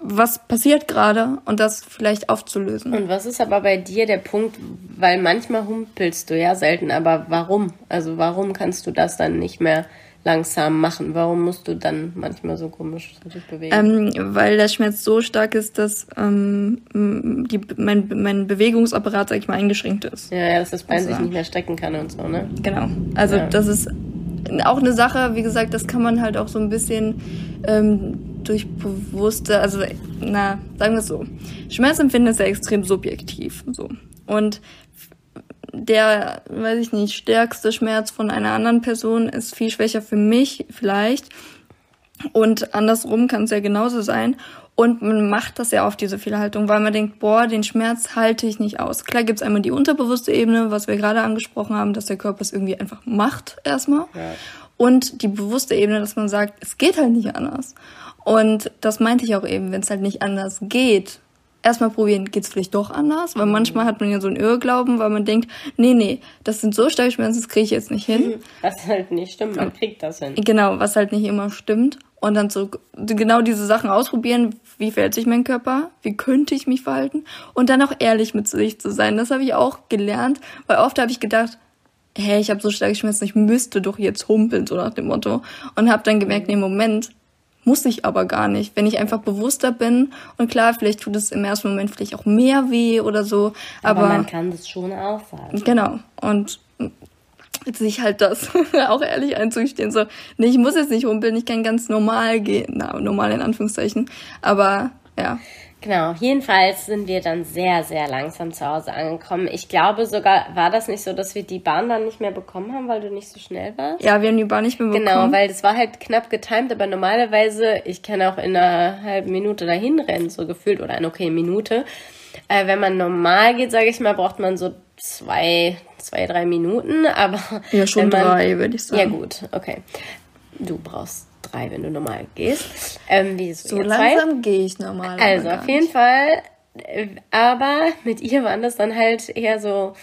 Was passiert gerade und das vielleicht aufzulösen. Und was ist aber bei dir der Punkt, weil manchmal humpelst du ja selten, aber warum? Also warum kannst du das dann nicht mehr langsam machen? Warum musst du dann manchmal so komisch dich bewegen? Ähm, weil der Schmerz so stark ist, dass ähm, die, mein, mein Bewegungsapparat, sag ich mal, eingeschränkt ist. Ja, ja dass das Bein also, sich nicht mehr strecken kann und so, ne? Genau. Also ja. das ist auch eine Sache, wie gesagt, das kann man halt auch so ein bisschen ähm, durch bewusste, also na, sagen wir es so. Schmerzempfinden ist ja extrem subjektiv. So. Und der, weiß ich nicht, stärkste Schmerz von einer anderen Person ist viel schwächer für mich vielleicht. Und andersrum kann es ja genauso sein. Und man macht das ja auf diese Fehlhaltung, weil man denkt, boah, den Schmerz halte ich nicht aus. Klar gibt's einmal die unterbewusste Ebene, was wir gerade angesprochen haben, dass der Körper es irgendwie einfach macht erstmal. Ja. Und die bewusste Ebene, dass man sagt, es geht halt nicht anders. Und das meinte ich auch eben, wenn es halt nicht anders geht, erstmal probieren, geht's vielleicht doch anders, weil manchmal hat man ja so einen Irrglauben, weil man denkt, nee, nee, das sind so starke Schmerzen, das kriege ich jetzt nicht hin. <laughs> Was halt nicht stimmt, man kriegt das hin. Genau, was halt nicht immer stimmt. Und dann so genau diese Sachen ausprobieren, wie verhält sich mein Körper, wie könnte ich mich verhalten und dann auch ehrlich mit sich zu sein. Das habe ich auch gelernt, weil oft habe ich gedacht, hey, ich habe so starke Schmerzen, ich müsste doch jetzt humpeln, so nach dem Motto. Und habe dann gemerkt, nee, Moment, muss ich aber gar nicht. Wenn ich einfach bewusster bin und klar, vielleicht tut es im ersten Moment vielleicht auch mehr weh oder so. Aber, aber man kann das schon aufhalten. Genau. Und sich halt das <laughs> auch ehrlich einzugestehen, so, nee, ich muss jetzt nicht humpeln, ich kann ganz normal gehen, na, normal in Anführungszeichen, aber ja. Genau, jedenfalls sind wir dann sehr, sehr langsam zu Hause angekommen. Ich glaube sogar, war das nicht so, dass wir die Bahn dann nicht mehr bekommen haben, weil du nicht so schnell warst? Ja, wir haben die Bahn nicht mehr bekommen. Genau, weil das war halt knapp getimt, aber normalerweise, ich kann auch in einer halben Minute dahin rennen, so gefühlt, oder eine okay Minute. Äh, wenn man normal geht, sage ich mal, braucht man so zwei, zwei, drei Minuten, aber. Ja, schon man, drei, würde ich sagen. Ja, gut, okay. Du brauchst drei, wenn du normal gehst. Ähm, wie so so langsam gehe ich normal. Also auf jeden Fall. Äh, aber mit ihr waren das dann halt eher so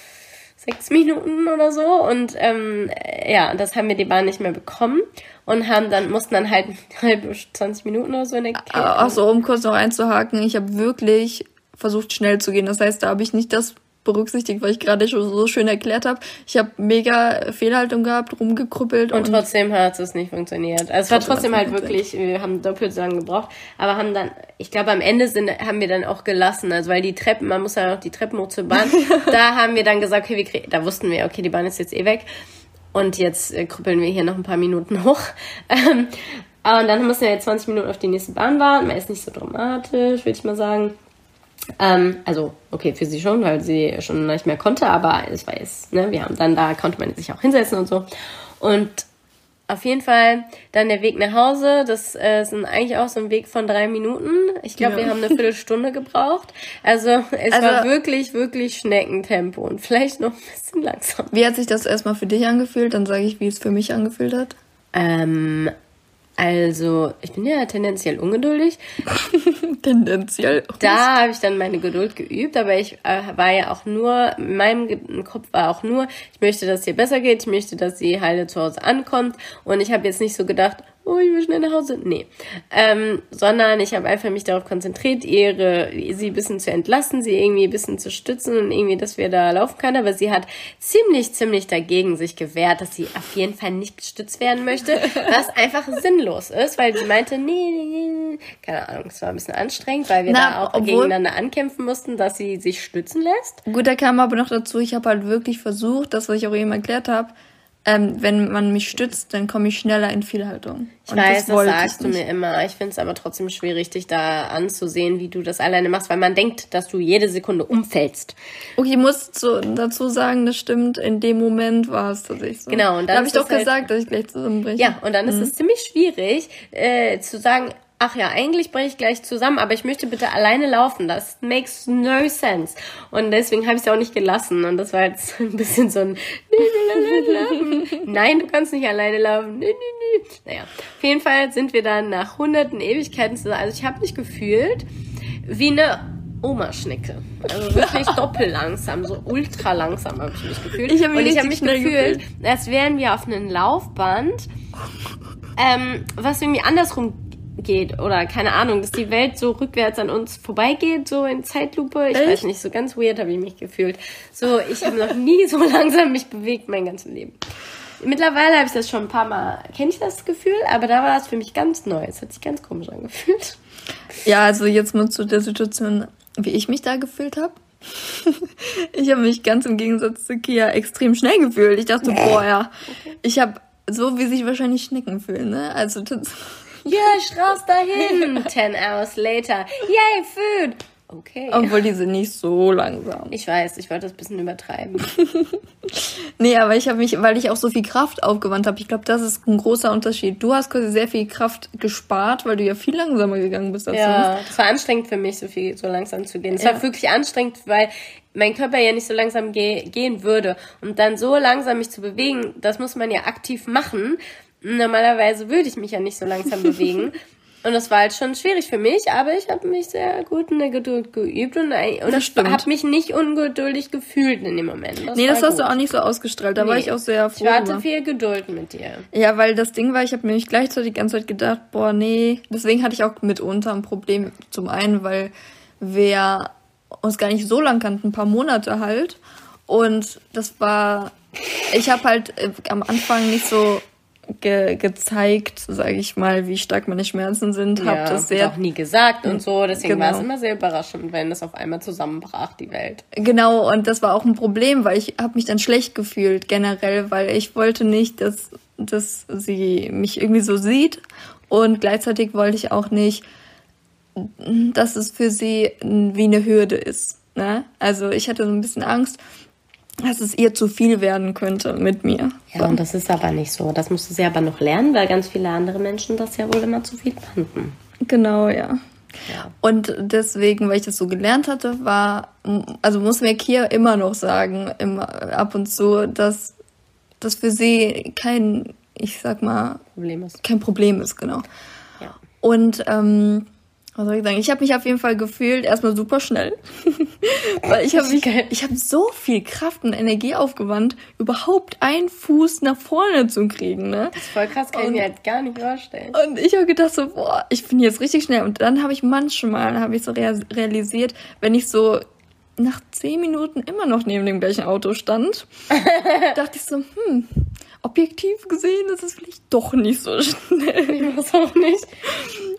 sechs Minuten oder so. Und ähm, ja, das haben wir die Bahn nicht mehr bekommen und haben dann mussten dann halt <laughs> halbe 20 Minuten oder so in der Kälte. Ach so, um kurz noch einzuhaken, ich habe wirklich versucht schnell zu gehen. Das heißt, da habe ich nicht das berücksichtigt, weil ich gerade schon so schön erklärt habe. Ich habe mega Fehlhaltung gehabt, rumgekrüppelt. Und, und trotzdem hat es nicht funktioniert. Also es war trotzdem halt wirklich, wir haben doppelt so lange gebraucht, aber haben dann, ich glaube am Ende sind, haben wir dann auch gelassen, also weil die Treppen, man muss ja noch die Treppen hoch zur Bahn, <laughs> da haben wir dann gesagt, okay, wir kriegen, da wussten wir, okay, die Bahn ist jetzt eh weg. Und jetzt äh, krüppeln wir hier noch ein paar Minuten hoch. <laughs> Ähm, und dann müssen wir jetzt 20 Minuten auf die nächste Bahn warten. Man ist nicht so dramatisch, würde ich mal sagen. Ähm, also, okay, für sie schon, weil sie schon nicht mehr konnte, aber es war jetzt, ne, wir haben dann da, konnte man sich auch hinsetzen und so. Und auf jeden Fall dann der Weg nach Hause, das äh, sind eigentlich auch so ein Weg von drei Minuten. Ich glaube, ja. wir haben eine Viertelstunde gebraucht. Also es also, war wirklich, wirklich Schneckentempo und vielleicht noch ein bisschen langsam. Wie hat sich das erstmal für dich angefühlt? Dann sage ich, wie es für mich angefühlt hat. Ähm, also, ich bin ja tendenziell ungeduldig. <laughs> tendenziell. <laughs> Da habe ich dann meine Geduld geübt, aber ich äh, war ja auch nur, in meinem Kopf war auch nur, ich möchte, dass es ihr besser geht, ich möchte, dass sie heile zu Hause ankommt und ich habe jetzt nicht so gedacht, oh, ich will schnell nach Hause. Nee. Ähm, sondern ich habe einfach mich darauf konzentriert, ihre, sie ein bisschen zu entlassen, sie irgendwie ein bisschen zu stützen und irgendwie, dass wir da laufen können. Aber sie hat ziemlich, ziemlich dagegen sich gewehrt, dass sie auf jeden Fall nicht gestützt werden möchte, <laughs> was einfach sinnlos ist, weil sie meinte, nee, nee, nee, keine Ahnung, es war ein bisschen anstrengend, weil wir Na, da auch obwohl, gegeneinander ankämpfen mussten, dass sie sich stützen lässt. Gut, da kam aber noch dazu, ich habe halt wirklich versucht, das, was ich auch eben erklärt habe, ähm, wenn man mich stützt, dann komme ich schneller in Fehlhaltung. Ich und weiß, das, das sagst du mir immer. Ich finde es aber trotzdem schwierig, dich da anzusehen, wie du das alleine machst, weil man denkt, dass du jede Sekunde umfällst. Okay, ich muss zu, dazu sagen, das stimmt. In dem Moment war es tatsächlich so. Genau, und dann da habe ich doch halt, gesagt, dass ich gleich zusammenbreche. Ja, und dann mhm. ist es ziemlich schwierig äh, zu sagen, ach ja, eigentlich breche ich gleich zusammen, aber ich möchte bitte alleine laufen. Das makes no sense. Und deswegen habe ich es auch nicht gelassen. Und das war jetzt <laughs> ein bisschen so ein Nein, du kannst nicht alleine laufen. Naja, auf jeden Fall sind wir dann nach hunderten Ewigkeiten zusammen. Also ich habe mich gefühlt wie eine Oma-Schnecke. Also <laughs> wirklich doppelt langsam, so ultra langsam habe ich mich gefühlt. Ich hab mich Und ich habe mich gefühlt, gefühlt, als wären wir auf einem Laufband, ähm, was irgendwie andersrum geht oder keine Ahnung, dass die Welt so rückwärts an uns vorbeigeht, so in Zeitlupe. Ich Echt? weiß nicht, so ganz weird habe ich mich gefühlt. So, ich habe noch nie so <laughs> langsam mich bewegt mein ganzes Leben. Mittlerweile habe ich das schon ein paar Mal, kenne ich das Gefühl, aber da war es für mich ganz neu. Es hat sich ganz komisch angefühlt. Ja, also jetzt mal zu der Situation, wie ich mich da gefühlt habe. <laughs> ich habe mich ganz im Gegensatz zu Kia extrem schnell gefühlt. Ich dachte, <laughs> boah, ja, ich habe so, wie sich wahrscheinlich Schnecken fühlen, ne? Also das ja, ich raus dahin. <laughs> Ten hours later. Yay, food. Okay. Obwohl die sind nicht so langsam. Ich weiß, ich wollte das ein bisschen übertreiben. <laughs> nee, aber ich habe mich, weil ich auch so viel Kraft aufgewandt habe, ich glaube, das ist ein großer Unterschied. Du hast quasi sehr viel Kraft gespart, weil du ja viel langsamer gegangen bist als Ja, es war anstrengend für mich, so viel so langsam zu gehen. Es ja. war wirklich anstrengend, weil mein Körper ja nicht so langsam ge gehen würde. Und dann so langsam mich zu bewegen, das muss man ja aktiv machen. Normalerweise würde ich mich ja nicht so langsam bewegen. <laughs> Und das war halt schon schwierig für mich, aber ich habe mich sehr gut in der Geduld geübt und, und habe mich nicht ungeduldig gefühlt in dem Moment. Das nee, das hast du auch nicht so ausgestrahlt. Da nee. war ich auch sehr froh. Ich hatte über. viel Geduld mit dir. Ja, weil das Ding war, ich habe mir nicht gleichzeitig die ganze Zeit gedacht, boah, nee. Deswegen hatte ich auch mitunter ein Problem. Zum einen, weil wir uns gar nicht so lang kannten, ein paar Monate halt. Und das war, ich habe halt äh, am Anfang nicht so ge gezeigt, sage ich mal, wie stark meine Schmerzen sind. Ja, hab das sehr auch nie gesagt und so. Deswegen genau. war es immer sehr überraschend, wenn es auf einmal zusammenbrach die Welt. Genau und das war auch ein Problem, weil ich habe mich dann schlecht gefühlt generell, weil ich wollte nicht, dass dass sie mich irgendwie so sieht und gleichzeitig wollte ich auch nicht dass es für sie wie eine Hürde ist. Ne? Also ich hatte so ein bisschen Angst, dass es ihr zu viel werden könnte mit mir. Ja, und das ist aber nicht so. Das musste sie aber noch lernen, weil ganz viele andere Menschen das ja wohl immer zu viel fanden. Genau, ja. ja. Und deswegen, weil ich das so gelernt hatte, war, also muss mir Kia immer noch sagen, immer ab und zu, dass das für sie kein, ich sag mal, Problem ist. kein Problem ist, genau. Ja. Und ähm, was soll ich sagen? Ich habe mich auf jeden Fall gefühlt erstmal super schnell, <laughs> weil ich habe mich, ich habe so viel Kraft und Energie aufgewandt, überhaupt einen Fuß nach vorne zu kriegen, ne? Das ist voll krass, kann und, ich mir halt gar nicht vorstellen. Und ich habe gedacht so, boah, ich bin jetzt richtig schnell. Und dann habe ich manchmal, habe ich so realisiert, wenn ich so nach zehn Minuten immer noch neben dem gleichen Auto stand, <laughs> dachte ich so, hm, objektiv gesehen ist es vielleicht doch nicht so <laughs> schnell. Ich weiß auch nicht.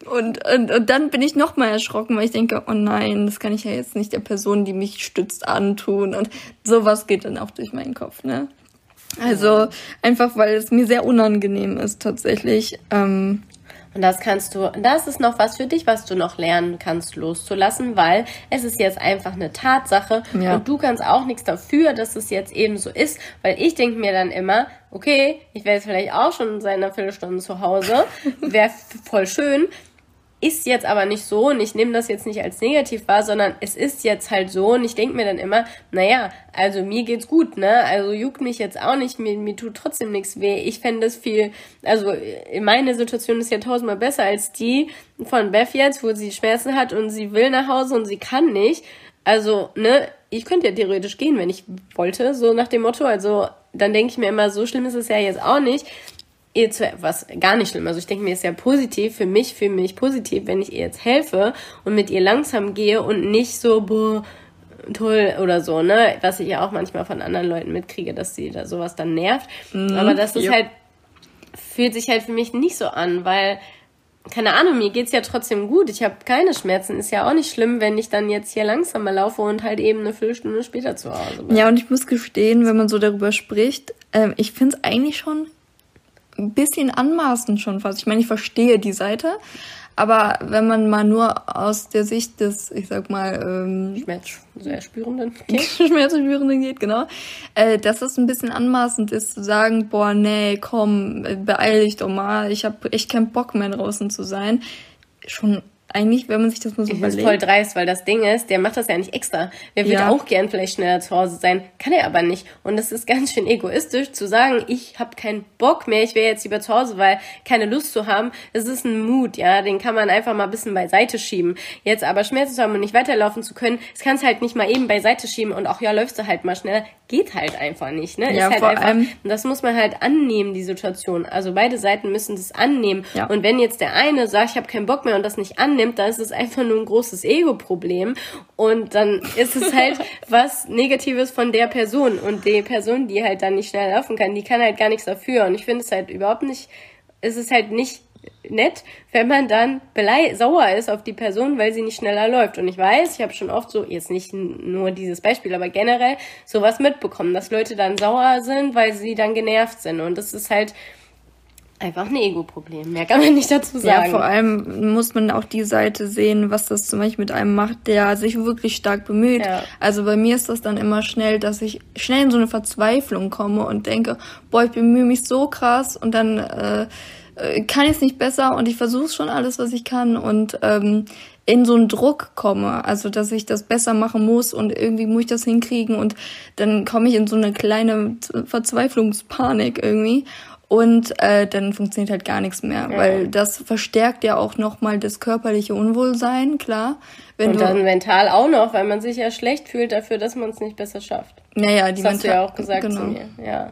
Und, und, und dann bin ich noch mal erschrocken, weil ich denke, oh nein, das kann ich ja jetzt nicht der Person, die mich stützt, antun. Und sowas geht dann auch durch meinen Kopf, ne? Also einfach, weil es mir sehr unangenehm ist tatsächlich. Ähm, und das kannst du, das ist noch was für dich, was du noch lernen kannst loszulassen, weil es ist jetzt einfach eine Tatsache ja. und du kannst auch nichts dafür, dass es jetzt eben so ist, weil ich denke mir dann immer, okay, ich wäre jetzt vielleicht auch schon seit einer Viertelstunde zu Hause, <laughs> wäre voll schön, ist jetzt aber nicht so und ich nehme das jetzt nicht als negativ wahr, sondern es ist jetzt halt so und ich denke mir dann immer, naja, also mir geht's gut, ne? Also juckt mich jetzt auch nicht, mir, mir tut trotzdem nichts weh. Ich fände es viel, also meine Situation ist ja tausendmal besser als die von Beth jetzt, wo sie Schmerzen hat und sie will nach Hause und sie kann nicht. Also, ne, ich könnte ja theoretisch gehen, wenn ich wollte, so nach dem Motto. Also, dann denke ich mir immer, so schlimm ist es ja jetzt auch nicht ihr zu, was gar nicht schlimm. Also ich denke mir, ist ja positiv für mich, für mich positiv, wenn ich ihr jetzt helfe und mit ihr langsam gehe und nicht so, boah, toll oder so, ne? Was ich ja auch manchmal von anderen Leuten mitkriege, dass sie da sowas dann nervt. Mhm, Aber das ist ja. halt, fühlt sich halt für mich nicht so an, weil, keine Ahnung, mir geht's ja trotzdem gut. Ich habe keine Schmerzen. Ist ja auch nicht schlimm, wenn ich dann jetzt hier langsamer laufe und halt eben eine Viertelstunde später zu Hause bin. Ja, und ich muss gestehen, wenn man so darüber spricht, äh, ich finde es eigentlich schon ein bisschen anmaßend schon fast. Ich meine, ich verstehe die Seite, aber wenn man mal nur aus der Sicht des, ich sag mal, ähm, Schmerzspürenden geht, <laughs> Schmerzspürenden geht, genau, äh, dass es ein bisschen anmaßend ist zu sagen, boah, nee, komm, beeil dich doch mal, ich habe echt keinen Bock mehr draußen zu sein. Schon eigentlich, wenn man sich das mal so ich überlegt. voll dreist, weil das Ding ist, der macht das ja nicht extra. Der ja. auch gern vielleicht schneller zu Hause sein, kann er aber nicht. Und das ist ganz schön egoistisch zu sagen, ich habe keinen Bock mehr, ich wäre jetzt lieber zu Hause, weil keine Lust zu haben. Das ist ein Mut, ja, den kann man einfach mal ein bisschen beiseite schieben. Jetzt aber Schmerzen zu haben und nicht weiterlaufen zu können, das kannst halt nicht mal eben beiseite schieben und auch ja, läufst du halt mal schneller geht halt einfach nicht. Ne? Ja, ist halt vor einfach, allem, das muss man halt annehmen, die Situation. Also beide Seiten müssen das annehmen. Ja. Und wenn jetzt der eine sagt, ich habe keinen Bock mehr und das nicht annimmt, dann ist es einfach nur ein großes Ego-Problem. Und dann ist es halt <laughs> was Negatives von der Person. Und die Person, die halt dann nicht schnell laufen kann, die kann halt gar nichts dafür. Und ich finde es halt überhaupt nicht, es ist halt nicht nett, wenn man dann sauer ist auf die Person, weil sie nicht schneller läuft. Und ich weiß, ich habe schon oft so, jetzt nicht nur dieses Beispiel, aber generell sowas mitbekommen, dass Leute dann sauer sind, weil sie dann genervt sind. Und das ist halt einfach ein Ego-Problem. Mehr kann man nicht dazu sagen. Ja, vor allem muss man auch die Seite sehen, was das zum Beispiel mit einem macht, der sich wirklich stark bemüht. Ja. Also bei mir ist das dann immer schnell, dass ich schnell in so eine Verzweiflung komme und denke, boah, ich bemühe mich so krass und dann äh, äh, kann ich es nicht besser und ich versuche schon alles, was ich kann und ähm, in so einen Druck komme, also dass ich das besser machen muss und irgendwie muss ich das hinkriegen und dann komme ich in so eine kleine Verzweiflungspanik irgendwie und äh, dann funktioniert halt gar nichts mehr, ja. weil das verstärkt ja auch nochmal das körperliche Unwohlsein, klar. Wenn und dann mental auch noch, weil man sich ja schlecht fühlt dafür, dass man es nicht besser schafft. Naja, die das hast du ja auch gesagt genau. zu mir. Ja.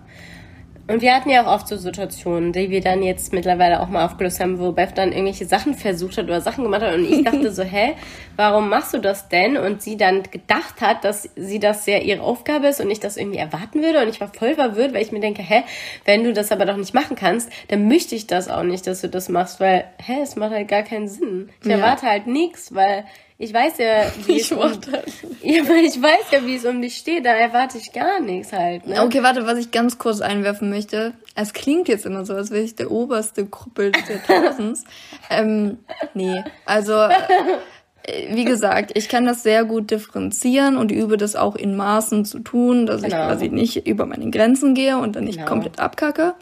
Und wir hatten ja auch oft so Situationen, die wir dann jetzt mittlerweile auch mal aufgelöst haben, wo Beth dann irgendwelche Sachen versucht hat oder Sachen gemacht hat und ich <laughs> dachte so, hä, warum machst du das denn? Und sie dann gedacht hat, dass sie das ja ihre Aufgabe ist und ich das irgendwie erwarten würde und ich war voll verwirrt, weil ich mir denke, hä, wenn du das aber doch nicht machen kannst, dann möchte ich das auch nicht, dass du das machst, weil, hä, es macht halt gar keinen Sinn. Ich ja. erwarte halt nichts, weil ich weiß ja, wie ich es um, <laughs> ja, ich weiß ja, wie es um dich steht, da erwarte ich gar nichts halt. Ne? Okay, warte, was ich ganz kurz einwerfen möchte. Es klingt jetzt immer so, als wäre ich der oberste Kuppel des Jahrtausends. <laughs> ähm, nee, also äh, wie gesagt, ich kann das sehr gut differenzieren und übe das auch in Maßen zu tun, dass genau. ich quasi nicht über meine Grenzen gehe und dann nicht genau. komplett abkacke.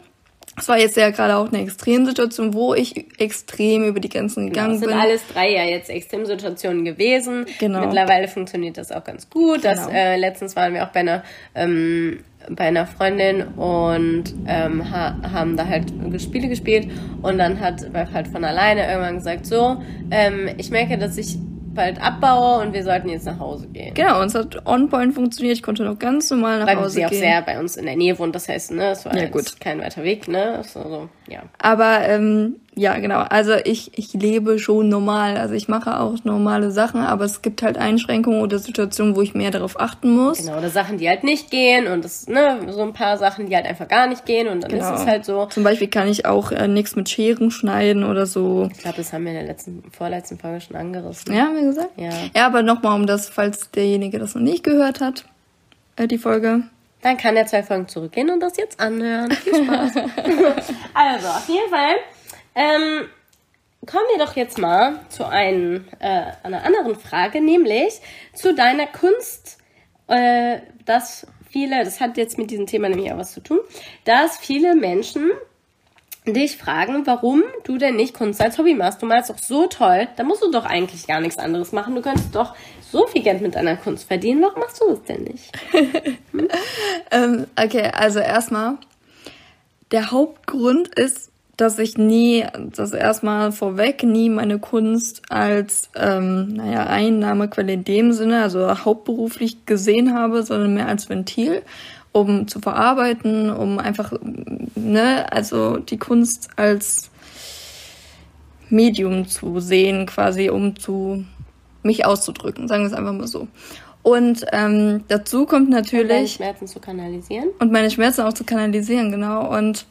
Es war jetzt ja gerade auch eine Extremsituation, wo ich extrem über die Grenzen genau, gegangen genau, bin. Es sind alles drei ja jetzt Extremsituationen gewesen. Genau. Mittlerweile funktioniert das auch ganz gut. Genau. Das, äh, letztens waren wir auch bei einer ähm, bei einer Freundin und ähm, ha haben da halt Spiele gespielt und dann hat Ralph halt von alleine irgendwann gesagt, so, ähm, ich merke, dass ich bald abbaue und wir sollten jetzt nach Hause gehen. Genau, und es hat on point funktioniert. Ich konnte noch ganz normal nach Weil Hause gehen. Weil sie auch sehr bei uns in der Nähe wohnt, das heißt, ne, es war ja, gut. kein weiter Weg, ne, also, ja. Aber ähm, ja, genau. Also ich, ich lebe schon normal. Also ich mache auch normale Sachen, aber es gibt halt Einschränkungen oder Situationen, wo ich mehr darauf achten muss. Genau, oder Sachen, die halt nicht gehen und das, ne, so ein paar Sachen, die halt einfach gar nicht gehen und dann genau. ist es halt so. Zum Beispiel kann ich auch äh, nichts mit Scheren schneiden oder so. Ich glaube, das haben wir in der letzten, vorletzten Folge schon angerissen. Ja, haben wir gesagt? Ja. Ja, aber nochmal, um das, falls derjenige das noch nicht gehört hat, äh, die Folge. Dann kann er zwei Folgen zurückgehen und das jetzt anhören. Viel Spaß. <laughs> also, auf jeden Fall ähm, kommen wir doch jetzt mal zu ein, äh, einer anderen Frage, nämlich zu deiner Kunst, äh, dass viele, das hat jetzt mit diesem Thema nämlich auch was zu tun, dass viele Menschen dich fragen, warum du denn nicht Kunst als Hobby machst. Du malst doch so toll, da musst du doch eigentlich gar nichts anderes machen. Du könntest doch so viel Geld mit deiner Kunst verdienen. Warum machst du das denn nicht? Hm? <laughs> ähm, okay, also erstmal, der Hauptgrund ist, dass ich nie, das erstmal vorweg, nie meine Kunst als, ähm, naja, Einnahmequelle in dem Sinne, also hauptberuflich gesehen habe, sondern mehr als Ventil, um zu verarbeiten, um einfach, ne, also die Kunst als Medium zu sehen, quasi, um zu mich auszudrücken, sagen wir es einfach mal so. Und ähm, dazu kommt natürlich. Und meine Schmerzen zu kanalisieren. Und meine Schmerzen auch zu kanalisieren, genau. Und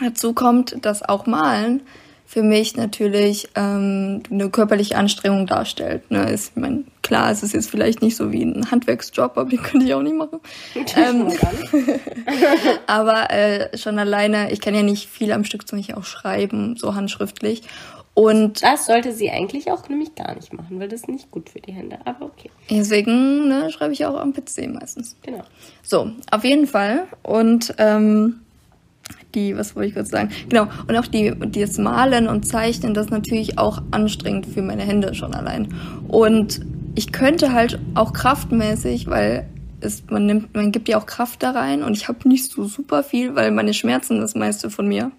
Dazu kommt, dass auch Malen für mich natürlich ähm, eine körperliche Anstrengung darstellt. Ne? Ist, ich mein, klar, es ist jetzt vielleicht nicht so wie ein Handwerksjob, aber den könnte ich auch nicht machen. ähm, <laughs> aber äh, schon alleine, ich kann ja nicht viel am Stück zum Beispiel auch schreiben, so handschriftlich. Und das sollte sie eigentlich auch nämlich gar nicht machen, weil das ist nicht gut für die Hände. Aber okay. Deswegen ne, schreibe ich auch am PC meistens. Genau. So, auf jeden Fall. Und ähm, die, was wollte ich kurz sagen? Genau, und auch die, das Malen und Zeichnen, das ist natürlich auch anstrengend für meine Hände schon allein. Und ich könnte halt auch kraftmäßig, weil es, man nimmt, man gibt ja auch Kraft da rein und ich habe nicht so super viel, weil meine Schmerzen das meiste von mir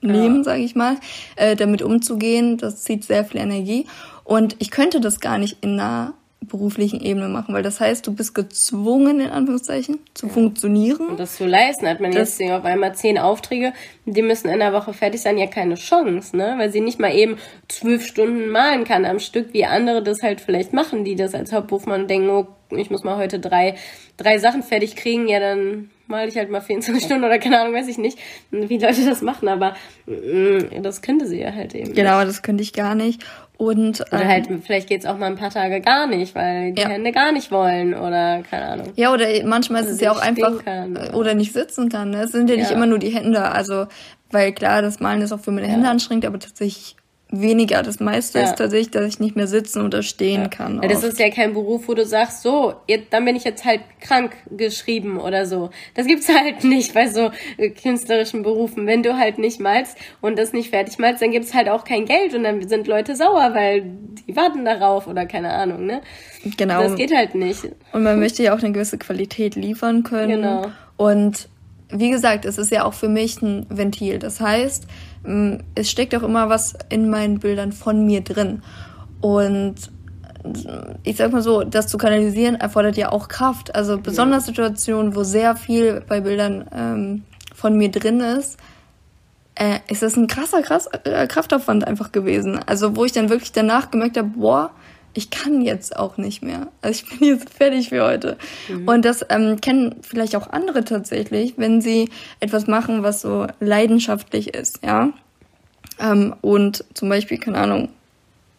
nehmen, ja. sage ich mal, äh, damit umzugehen. Das zieht sehr viel Energie. Und ich könnte das gar nicht in einer beruflichen Ebene machen, weil das heißt, du bist gezwungen, in Anführungszeichen, zu ja. funktionieren. Und das zu leisten. Hat man das jetzt auf einmal zehn Aufträge, die müssen in der Woche fertig sein, ja keine Chance, ne? Weil sie nicht mal eben zwölf Stunden malen kann am Stück, wie andere das halt vielleicht machen, die das als Hauptberuf machen und denken, oh, ich muss mal heute drei, drei Sachen fertig kriegen, ja dann mal ich halt mal 24 <laughs> Stunden oder keine Ahnung, weiß ich nicht, wie Leute das machen, aber mm, das könnte sie ja halt eben. Genau, nicht. das könnte ich gar nicht. Und, oder ähm, halt, vielleicht geht's auch mal ein paar Tage gar nicht, weil die ja. Hände gar nicht wollen oder keine Ahnung. Ja, oder manchmal ist es ja auch einfach kann, oder. oder nicht sitzen kann. Ne? Es sind ja nicht ja. immer nur die Hände. Also, weil klar, das Malen ist auch für meine Hände anstrengend, aber tatsächlich weniger. Das meiste ja. ist tatsächlich, dass ich nicht mehr sitzen oder stehen ja. kann. Ja, das ist ja kein Beruf, wo du sagst, so, jetzt, dann bin ich jetzt halt krank geschrieben oder so. Das gibt's <laughs> halt nicht bei so äh, künstlerischen Berufen. Wenn du halt nicht malst und das nicht fertig malst, dann gibt's halt auch kein Geld und dann sind Leute sauer, weil die warten darauf oder keine Ahnung, ne? Genau. Das geht halt nicht. Und man möchte ja auch eine gewisse Qualität liefern können. Genau. Und wie gesagt, es ist ja auch für mich ein Ventil. Das heißt, es steckt auch immer was in meinen Bildern von mir drin. Und ich sag mal so, das zu kanalisieren erfordert ja auch Kraft. Also besonders Situationen, wo sehr viel bei Bildern ähm, von mir drin ist, äh, ist das ein krasser, krass, äh, Kraftaufwand einfach gewesen. Also wo ich dann wirklich danach gemerkt habe, boah, ich kann jetzt auch nicht mehr. Also ich <laughs> bin jetzt fertig für heute. Mhm. Und das ähm, kennen vielleicht auch andere tatsächlich, wenn sie etwas machen, was so leidenschaftlich ist, ja. Ähm, und zum Beispiel, keine Ahnung,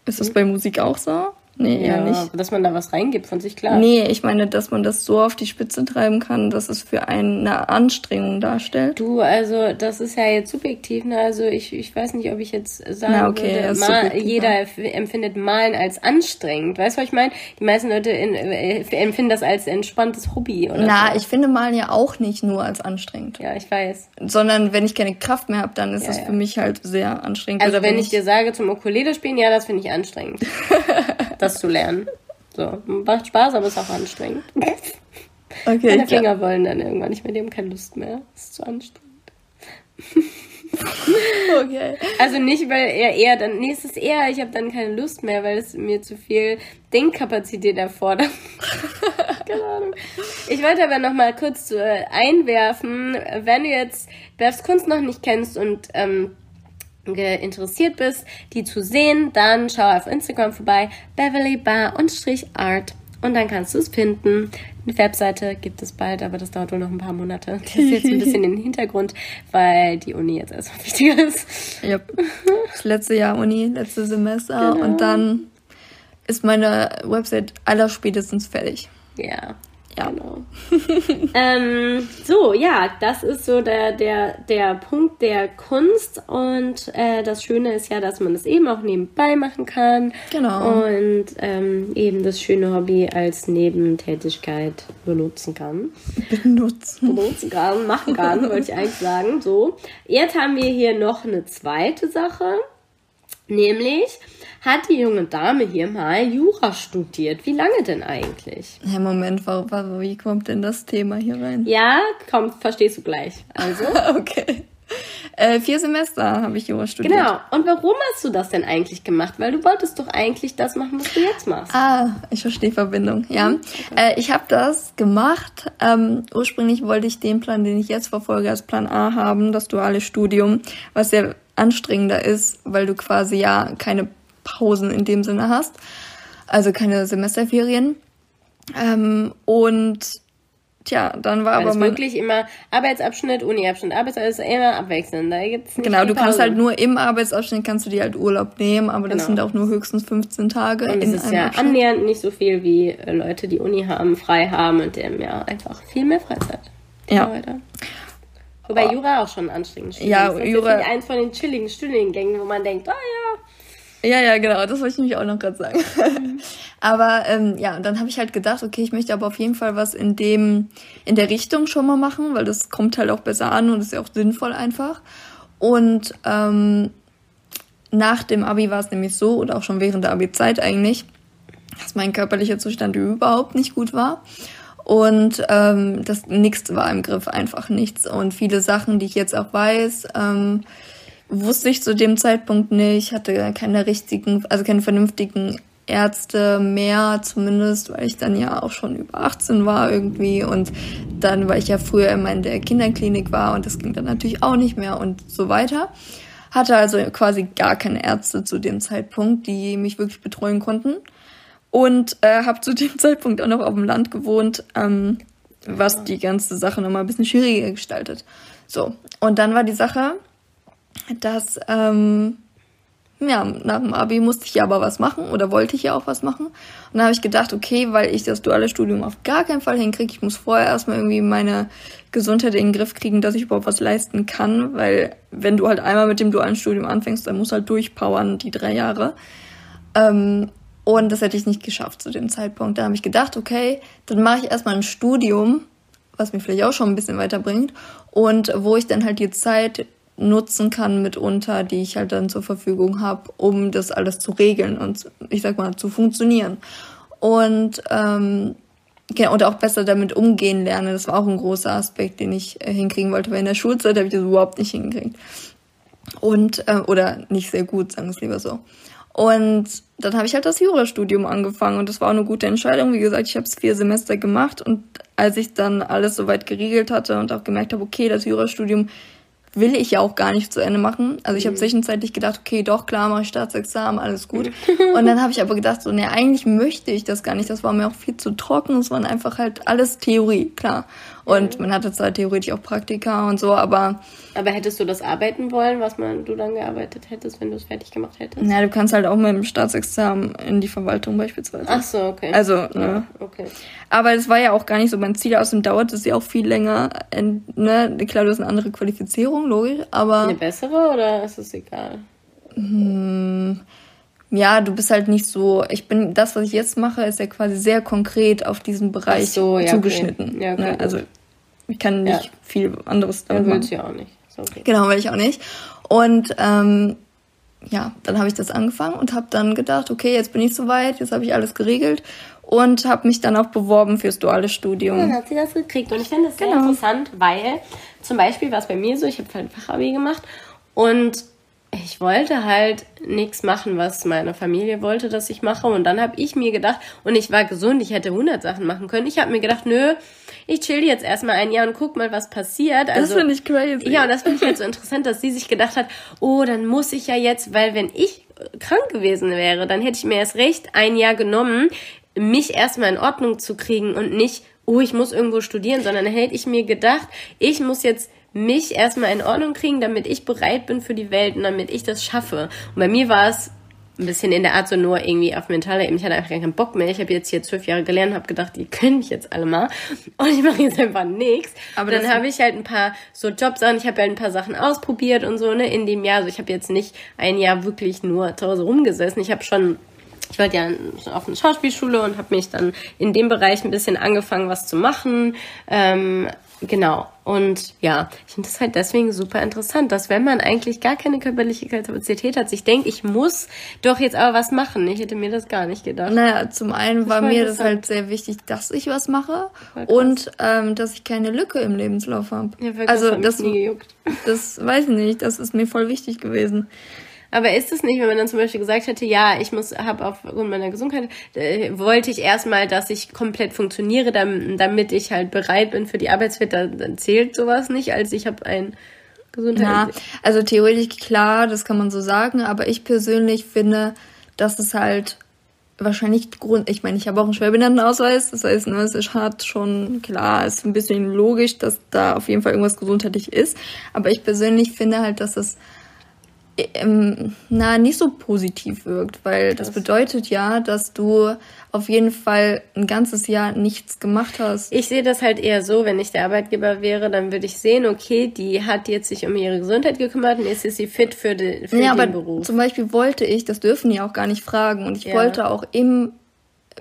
ist das mhm. bei Musik auch so? Nee, ja, eher nicht. Dass man da was reingibt von sich, klar. Nee, ich meine, dass man das so auf die Spitze treiben kann, dass es für einen eine Anstrengung darstellt. Du, also das ist ja jetzt subjektiv, ne? Also ich, ich weiß nicht, ob ich jetzt sagen Na, okay, würde, das ist mal, jeder empfindet Malen als anstrengend. Weißt du, was ich meine? Die meisten Leute in, äh, empfinden das als entspanntes Hobby oder Na, so. ich finde Malen ja auch nicht nur als anstrengend. Ja, ich weiß. Sondern wenn ich keine Kraft mehr habe, dann ist Ja, es ja. für mich halt sehr anstrengend. Also Oder wenn ich dir sage, zum Ukulele spielen, ja, das finde ich anstrengend. <laughs> das zu lernen. So, macht Spaß, aber ist auch anstrengend. Okay, Meine Finger wollen dann irgendwann nicht mehr, die haben keine Lust mehr. Ist zu anstrengend. <laughs> okay. Also nicht, weil er eher dann, nee, es ist eher, ich habe dann keine Lust mehr, weil es mir zu viel Denkkapazität erfordert. <laughs> keine Ahnung. Ich wollte aber noch mal kurz äh, einwerfen, wenn du jetzt Bevs Kunst noch nicht kennst und ähm, interessiert bist, die zu sehen, dann schau auf Instagram vorbei, Beverly Bar und Strich Art. Und dann kannst du es finden. Eine Webseite gibt es bald, aber das dauert wohl noch ein paar Monate. Das ist jetzt ein bisschen in <laughs> den Hintergrund, weil die Uni jetzt erstmal wichtiger ist. Ja. Das letzte Jahr Uni, letztes Semester Genau. und dann ist meine Website allerspätestens fertig. Ja. Ja. Genau. <laughs> ähm, so, ja, das ist so der, der, der Punkt der Kunst. Und äh, das Schöne ist ja, dass man das eben auch nebenbei machen kann. Genau. Und ähm, eben das schöne Hobby als Nebentätigkeit benutzen kann. Benutzen. Benutzen kann, machen kann, <laughs> wollte ich eigentlich sagen. So, jetzt haben wir hier noch eine zweite Sache. Nämlich hat die junge Dame hier mal Jura studiert. Wie lange denn eigentlich? Ja, Moment, wie kommt denn das Thema hier rein? Ja, komm, verstehst du gleich. Also, <laughs> Okay. Äh, vier Semester habe ich Jura studiert. genau. Und warum hast du das denn eigentlich gemacht? Weil du wolltest doch eigentlich das machen, was du jetzt machst. Ah, ich verstehe Verbindung, ja. Mhm, Äh, ich habe das gemacht. Ähm, ursprünglich wollte ich den Plan, den ich jetzt verfolge, als Plan A haben, das duale Studium, was sehr anstrengender ist, weil du quasi ja keine Pausen in dem Sinne hast, also keine Semesterferien. Ähm, und tja, dann war Weil aber es mein wirklich immer Arbeitsabschnitt, Uni-Abschnitt, Arbeitsabschnitt, ist immer abwechselnd. Da gibt's nicht Genau, die du kannst halt nur im Arbeitsabschnitt kannst du dir halt Urlaub nehmen, aber das Genau. sind auch nur höchstens 15 Tage Und es ist ja Abschnitt. annähernd nicht so viel wie äh, Leute, die Uni haben, frei haben und dem ja einfach viel mehr Freizeit. Ja. Leute. Wobei Jura auch schon anstrengend ist. Ja, das ist Jura- jetzt nicht eins von den chilligen Studiengängen, wo man denkt, ah ja. Ja, ja, genau, das wollte ich nämlich auch noch gerade sagen. <laughs> aber ähm, ja, und dann habe ich halt gedacht, okay, ich möchte aber auf jeden Fall was in dem, in der Richtung schon mal machen, weil das kommt halt auch besser an und ist ja auch sinnvoll einfach. Und ähm, nach dem Abi war es nämlich so, oder auch schon während der Abi-Zeit eigentlich, dass mein körperlicher Zustand überhaupt nicht gut war. Und ähm, das nichts war im Griff, einfach nichts. Und viele Sachen, die ich jetzt auch weiß, ähm, wusste ich zu dem Zeitpunkt nicht, hatte keine richtigen, also keine vernünftigen Ärzte mehr zumindest, weil ich dann ja auch schon über 18 war irgendwie und dann, weil ich ja früher immer in der Kinderklinik war und das ging dann natürlich auch nicht mehr und so weiter. Hatte also quasi gar keine Ärzte zu dem Zeitpunkt, die mich wirklich betreuen konnten und äh, habe zu dem <laughs> Zeitpunkt auch noch auf dem Land gewohnt, ähm, was die ganze Sache nochmal ein bisschen schwieriger gestaltet. So, und dann war die Sache, dass, ähm, ja, nach dem Abi musste ich ja aber was machen oder wollte ich ja auch was machen. Und dann habe ich gedacht, okay, weil ich das duale Studium auf gar keinen Fall hinkriege, ich muss vorher erstmal irgendwie meine Gesundheit in den Griff kriegen, dass ich überhaupt was leisten kann, weil wenn du halt einmal mit dem dualen Studium anfängst, dann musst du halt durchpowern, die drei Jahre. Ähm, und das hätte ich nicht geschafft zu dem Zeitpunkt. Da habe ich gedacht, okay, dann mache ich erstmal ein Studium, was mich vielleicht auch schon ein bisschen weiterbringt. Und wo ich dann halt die Zeit nutzen kann mitunter, die ich halt dann zur Verfügung habe, um das alles zu regeln und ich sag mal zu funktionieren. Und ähm, genau, und auch besser damit umgehen lerne. Das war auch ein großer Aspekt, den ich äh, hinkriegen wollte, weil in der Schulzeit habe ich das überhaupt nicht hingekriegt. Und, äh, oder nicht sehr gut, sagen wir es lieber so. Und dann habe ich halt das Jurastudium angefangen und das war auch eine gute Entscheidung. Wie gesagt, ich habe es vier Semester gemacht und als ich dann alles soweit geregelt hatte und auch gemerkt habe, okay, das Jurastudium will ich ja auch gar nicht zu Ende machen. Also ich habe mhm. zwischenzeitlich gedacht, okay, doch, klar, mache ich Staatsexamen, alles gut. und dann habe ich aber gedacht, so, nee, eigentlich möchte ich das gar nicht. Das war mir auch viel zu trocken. Es waren einfach halt alles Theorie, klar. Und man hatte zwar theoretisch auch Praktika und so, aber. Aber hättest du das arbeiten wollen, was man du dann gearbeitet hättest, wenn du es fertig gemacht hättest? Na, du kannst halt auch mit dem Staatsexamen in die Verwaltung beispielsweise. Ach so, okay. Also, ne? Ja, okay. Aber es war ja auch gar nicht so mein Ziel. Außerdem dauert es ja auch viel länger. Ne? Klar, du hast eine andere Qualifizierung, logisch, aber. Eine bessere oder ist es egal? Hm ja, du bist halt nicht so, ich bin, das, was ich jetzt mache, ist ja quasi sehr konkret auf diesen Bereich so, ja, zugeschnitten. Okay. Ja, okay, ne? Also ich kann nicht ja. viel anderes damit machen. Willst du ja auch nicht. Okay. Genau, will ich auch nicht. Und ähm, ja, dann habe ich das angefangen und habe dann gedacht, okay, jetzt bin ich soweit, jetzt habe ich alles geregelt und habe mich dann auch beworben fürs duale Studium. dann hat sie das gekriegt und ich finde das sehr genau. interessant, weil zum Beispiel war es bei mir so, ich habe halt ein Fachabi gemacht und ich wollte halt nichts machen, was meine Familie wollte, dass ich mache. Und dann habe ich mir gedacht, und ich war gesund, ich hätte 100 Sachen machen können. Ich habe mir gedacht, nö, ich chill jetzt erstmal ein Jahr und guck mal, was passiert. Also, das finde ich crazy. Ja, und das finde ich halt so interessant, dass sie sich gedacht hat, oh, dann muss ich ja jetzt, weil wenn ich krank gewesen wäre, dann hätte ich mir erst recht ein Jahr genommen, mich erstmal in Ordnung zu kriegen und nicht, oh, ich muss irgendwo studieren, sondern hätte ich mir gedacht, ich muss jetzt mich erstmal in Ordnung kriegen, damit ich bereit bin für die Welt und damit ich das schaffe. Und bei mir war es ein bisschen in der Art so nur irgendwie auf mentaler Ebene. Ich hatte einfach keinen Bock mehr. Ich habe jetzt hier zwölf Jahre gelernt, habe gedacht, die können mich jetzt alle mal. Und ich mache jetzt einfach nichts. Aber dann habe ich halt ein paar so Jobs an. Ich habe halt ein paar Sachen ausprobiert und so, ne, in dem Jahr. Also ich habe jetzt nicht ein Jahr wirklich nur zu Hause rumgesessen. Ich habe schon ich war ja auf eine Schauspielschule und habe mich dann in dem Bereich ein bisschen angefangen, was zu machen. Ähm, Genau. Und ja, ich finde das halt deswegen super interessant, dass wenn man eigentlich gar keine körperliche Kapazität hat, sich denkt, ich muss doch jetzt aber was machen. Ich hätte mir das gar nicht gedacht. Naja, zum einen war mir das halt sehr wichtig, dass ich was mache und ähm, dass ich keine Lücke im Lebenslauf habe. Ja, also das, das weiß ich nicht, das ist mir voll wichtig gewesen. Aber ist es nicht, wenn man dann zum Beispiel gesagt hätte, ja, ich muss, habe aufgrund meiner Gesundheit, äh, wollte ich erstmal, dass ich komplett funktioniere, damit, damit ich halt bereit bin für die Arbeitswelt, dann, dann zählt sowas nicht, als ich habe ein Gesundheit. Ja, also theoretisch klar, das kann man so sagen, aber ich persönlich finde, dass es halt wahrscheinlich Grund, ich meine, ich habe auch einen Schwerbehindertenausweis, das heißt, ne, es ist hart schon klar, ist ein bisschen logisch, dass da auf jeden Fall irgendwas gesundheitlich ist, aber ich persönlich finde halt, dass es ähm, na, nicht so positiv wirkt, weil das bedeutet ja, dass du auf jeden Fall ein ganzes Jahr nichts gemacht hast. Ich sehe das halt eher so, wenn ich der Arbeitgeber wäre, dann würde ich sehen, okay, die hat jetzt sich um ihre Gesundheit gekümmert und jetzt ist sie fit für, den, für ja, den aber Beruf. Zum Beispiel wollte ich, das dürfen die auch gar nicht fragen, und ich ja. wollte auch im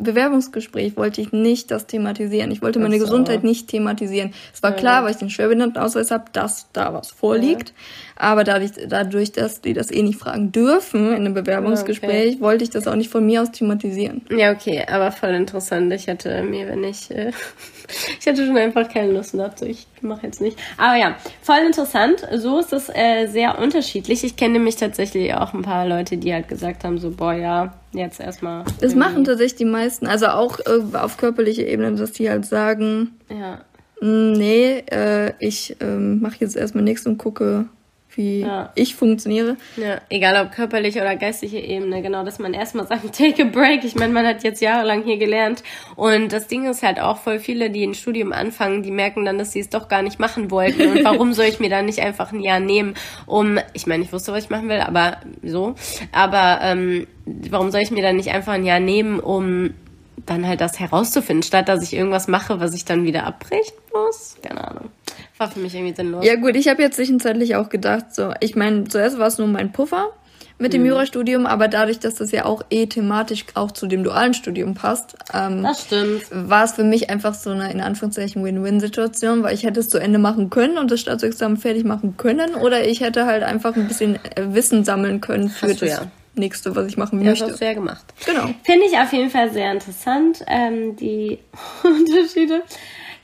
Bewerbungsgespräch wollte ich nicht das thematisieren. Ich wollte meine so. Gesundheit nicht thematisieren. Es war ja. klar, weil ich den Schwerbehindertenausweis habe, dass da was vorliegt. Ja. Aber dadurch, dadurch, dass die das eh nicht fragen dürfen in einem Bewerbungsgespräch, okay. wollte ich das auch nicht von mir aus thematisieren. Ja, okay, aber voll interessant. Ich hätte mir, wenn ich, äh, <laughs> ich hatte schon einfach keine Lust dachte, ich mache jetzt nicht. Aber ja, voll interessant. So ist es äh, sehr unterschiedlich. Ich kenne nämlich tatsächlich auch ein paar Leute, die halt gesagt haben, so, boah, ja, jetzt erstmal. Das machen tatsächlich die meisten, also auch äh, auf körperlicher Ebene, dass die halt sagen, ja. Mm, nee, äh, ich ähm, mache jetzt erstmal nichts und gucke, wie ja. ich funktioniere. Ja, egal ob körperliche oder geistige Ebene, genau, dass man erstmal sagt, <laughs> take a break. Ich meine, man hat jetzt jahrelang hier gelernt und das Ding ist halt auch voll viele, die ein Studium anfangen, die merken dann, dass sie es doch gar nicht machen wollten und warum soll ich mir dann nicht einfach ein Jahr nehmen, um, ich meine, ich wusste, was ich machen will, aber so, aber ähm, warum soll ich mir dann nicht einfach ein Jahr nehmen, um dann halt das herauszufinden, statt dass ich irgendwas mache, was ich dann wieder abbrechen muss? Keine Ahnung. <laughs> War für mich irgendwie sinnlos. Ja gut, ich habe jetzt zwischenzeitlich auch gedacht, so, ich meine, zuerst war es nur mein Puffer mit dem mhm. Jurastudium, aber dadurch, dass das ja auch eh thematisch auch zu dem dualen Studium passt, ähm, das stimmt. war es für mich einfach so eine in Anführungszeichen Win-Win-Situation, weil ich hätte es zu Ende machen können und das Staatsexamen fertig machen können, oder ich hätte halt einfach ein bisschen äh, Wissen sammeln können für das ja. nächste, was ich machen möchte. Das hast du ja gemacht. Genau. Finde ich auf jeden Fall sehr interessant, ähm, die <laughs> Unterschiede.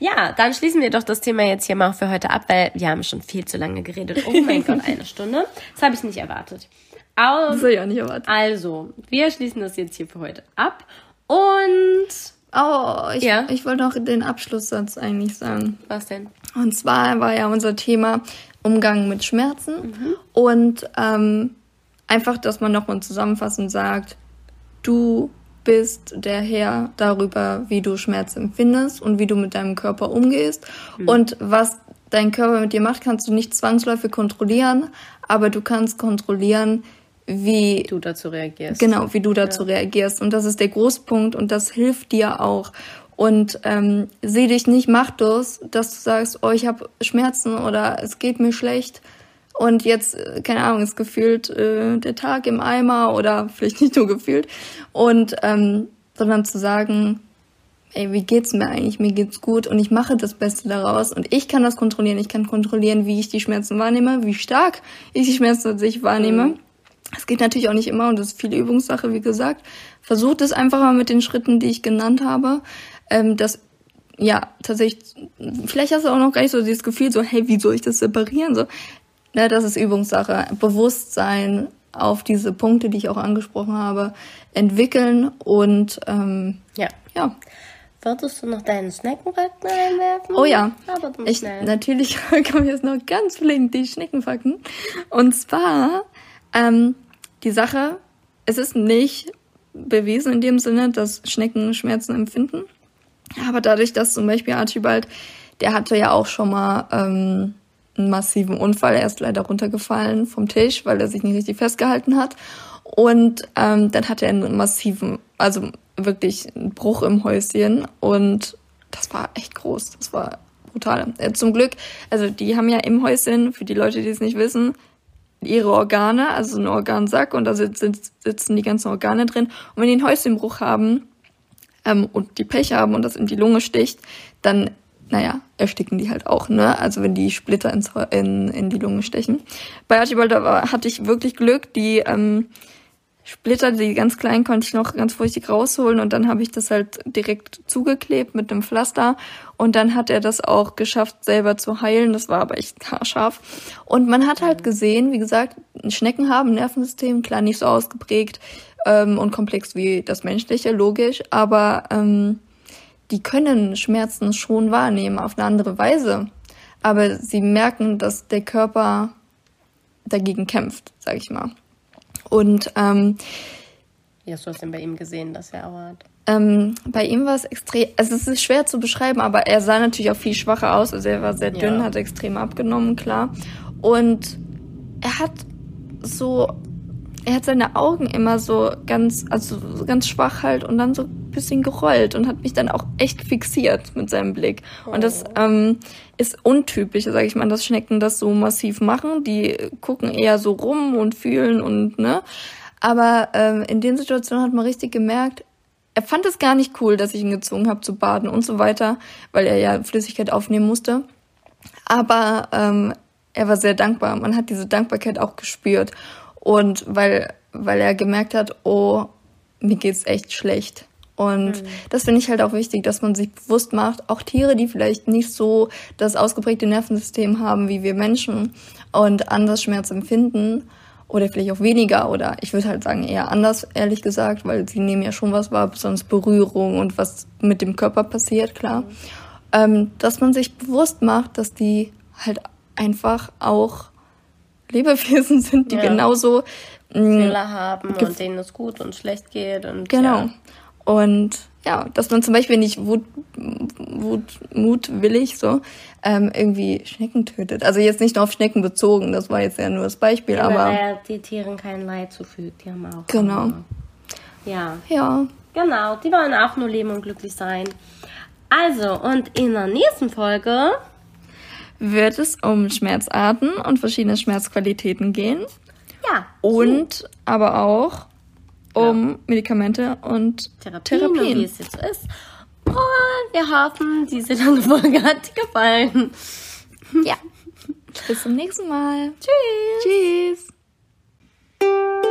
Ja, dann schließen wir doch das Thema jetzt hier mal für heute ab, weil wir haben schon viel zu lange geredet. Oh mein <laughs> Gott, eine Stunde. Das habe ich nicht erwartet. Aus, das habe ich auch nicht erwartet. Also, wir schließen das jetzt hier für heute ab. Und. Oh, ich, ja? ich wollte noch den Abschlusssatz eigentlich sagen. Was denn? Und zwar war ja unser Thema, Umgang mit Schmerzen mhm. und ähm, einfach, dass man nochmal zusammenfassend sagt, du bist der Herr darüber, wie du Schmerz empfindest und wie du mit deinem Körper umgehst. Mhm. Und was dein Körper mit dir macht, kannst du nicht zwangsläufig kontrollieren, aber du kannst kontrollieren, wie du dazu reagierst. Genau, wie du dazu ja. reagierst. Und das ist der Großpunkt und das hilft dir auch. Und ähm, sieh dich nicht machtlos, dass du sagst, oh, ich habe Schmerzen oder es geht mir schlecht. Und jetzt, äh, keine Ahnung, ist gefühlt äh, der Tag im Eimer oder vielleicht nicht nur gefühlt. Und ähm, sondern zu sagen, ey, wie geht's mir eigentlich? Mir geht's gut und ich mache das Beste daraus und ich kann das kontrollieren. Ich kann kontrollieren, wie ich die Schmerzen wahrnehme, wie stark ich die Schmerzen tatsächlich wahrnehme. Mhm. Es geht natürlich auch nicht immer und das ist viel Übungssache, wie gesagt. Versucht es einfach mal mit den Schritten, die ich genannt habe. Ähm, das ja, tatsächlich, vielleicht hast du auch noch gar nicht so dieses Gefühl, so, hey, wie soll ich das separieren? So, ne, das ist Übungssache. Bewusstsein auf diese Punkte, die ich auch angesprochen habe, entwickeln und ähm, ja. ja. Würdest du noch deinen Schneckenfakten einwerfen? Oh ja. Aber ich, natürlich <laughs> kommen jetzt noch ganz flink die Schneckenfakten. Und zwar, ähm, die Sache, es ist nicht bewiesen in dem Sinne, dass Schnecken Schmerzen empfinden. Aber dadurch, dass zum Beispiel Archibald, der hatte ja auch schon mal ähm, einen massiven Unfall. Er ist leider runtergefallen vom Tisch, weil er sich nicht richtig festgehalten hat. Und ähm, dann hatte er einen massiven, also wirklich einen Bruch im Häuschen. Und das war echt groß. Das war brutal. Äh, zum Glück, also die haben ja im Häuschen, für die Leute, die es nicht wissen, ihre Organe, also ein Organsack und da sitzen, sitzen die ganzen Organe drin. Und wenn die einen Häuschenbruch haben ähm, und die Pech haben und das in die Lunge sticht, dann, naja, ersticken die halt auch, ne? Also wenn die Splitter ins, in, in die Lunge stechen. Bei Archibald hatte ich wirklich Glück, die ähm, Splitter, die ganz kleinen, konnte ich noch ganz vorsichtig rausholen und dann habe ich das halt direkt zugeklebt mit einem Pflaster und dann hat er das auch geschafft, selber zu heilen. Das war aber echt haarscharf. Und man hat halt gesehen, wie gesagt, Schnecken haben ein Nervensystem, klar nicht so ausgeprägt ähm, und komplex wie das menschliche, logisch, aber ähm, die können Schmerzen schon wahrnehmen auf eine andere Weise. Aber sie merken, dass der Körper dagegen kämpft, sag ich mal. Und ähm, wie hast du das denn bei ihm gesehen, dass er Aua hat? Ähm, bei ihm war es extrem, also es ist schwer zu beschreiben, aber er sah natürlich auch viel schwacher aus. Also er war sehr dünn, ja. hat extrem abgenommen, klar. Und er hat so, er hat seine Augen immer so ganz, also ganz schwach halt und dann so bisschen gerollt und hat mich dann auch echt fixiert mit seinem Blick. Und das oh. ähm, ist untypisch, sage ich mal, dass Schnecken das so massiv machen. Die gucken eher so rum und fühlen und ne. Aber ähm, in den Situationen hat man richtig gemerkt, er fand es gar nicht cool, dass ich ihn gezwungen habe zu baden und so weiter, weil er ja Flüssigkeit aufnehmen musste. Aber ähm, er war sehr dankbar. Man hat diese Dankbarkeit auch gespürt. Und weil, weil er gemerkt hat, oh, mir geht's echt schlecht. Und mhm. das finde ich halt auch wichtig, dass man sich bewusst macht, auch Tiere, die vielleicht nicht so das ausgeprägte Nervensystem haben wie wir Menschen und anders Schmerz empfinden oder vielleicht auch weniger oder ich würde halt sagen eher anders, ehrlich gesagt, weil sie nehmen ja schon was wahr, besonders Berührung und was mit dem Körper passiert, klar. Mhm. Ähm, dass man sich bewusst macht, dass die halt einfach auch Lebewesen <laughs> sind, die ja. genauso mm, Fehler haben und denen es gut und schlecht geht und genau. Ja. Und ja, dass man zum Beispiel nicht wut, wut, mutwillig so ähm, irgendwie Schnecken tötet. Also jetzt nicht nur auf Schnecken bezogen, das war jetzt ja nur das Beispiel, ja, aber. Weil die Tieren kein Leid zufügt, die haben auch. Genau. Hunger. Ja. Ja. Genau, die wollen auch nur leben und glücklich sein. Also, und in der nächsten Folge wird es um Schmerzarten und verschiedene Schmerzqualitäten gehen. Ja. Und so. aber auch um ja. Medikamente und Therapien, Therapien. Wie es jetzt ist. Und wir hoffen, diese lange Folge hat dir gefallen. Ja. <laughs> Bis zum nächsten Mal. Tschüss. Tschüss.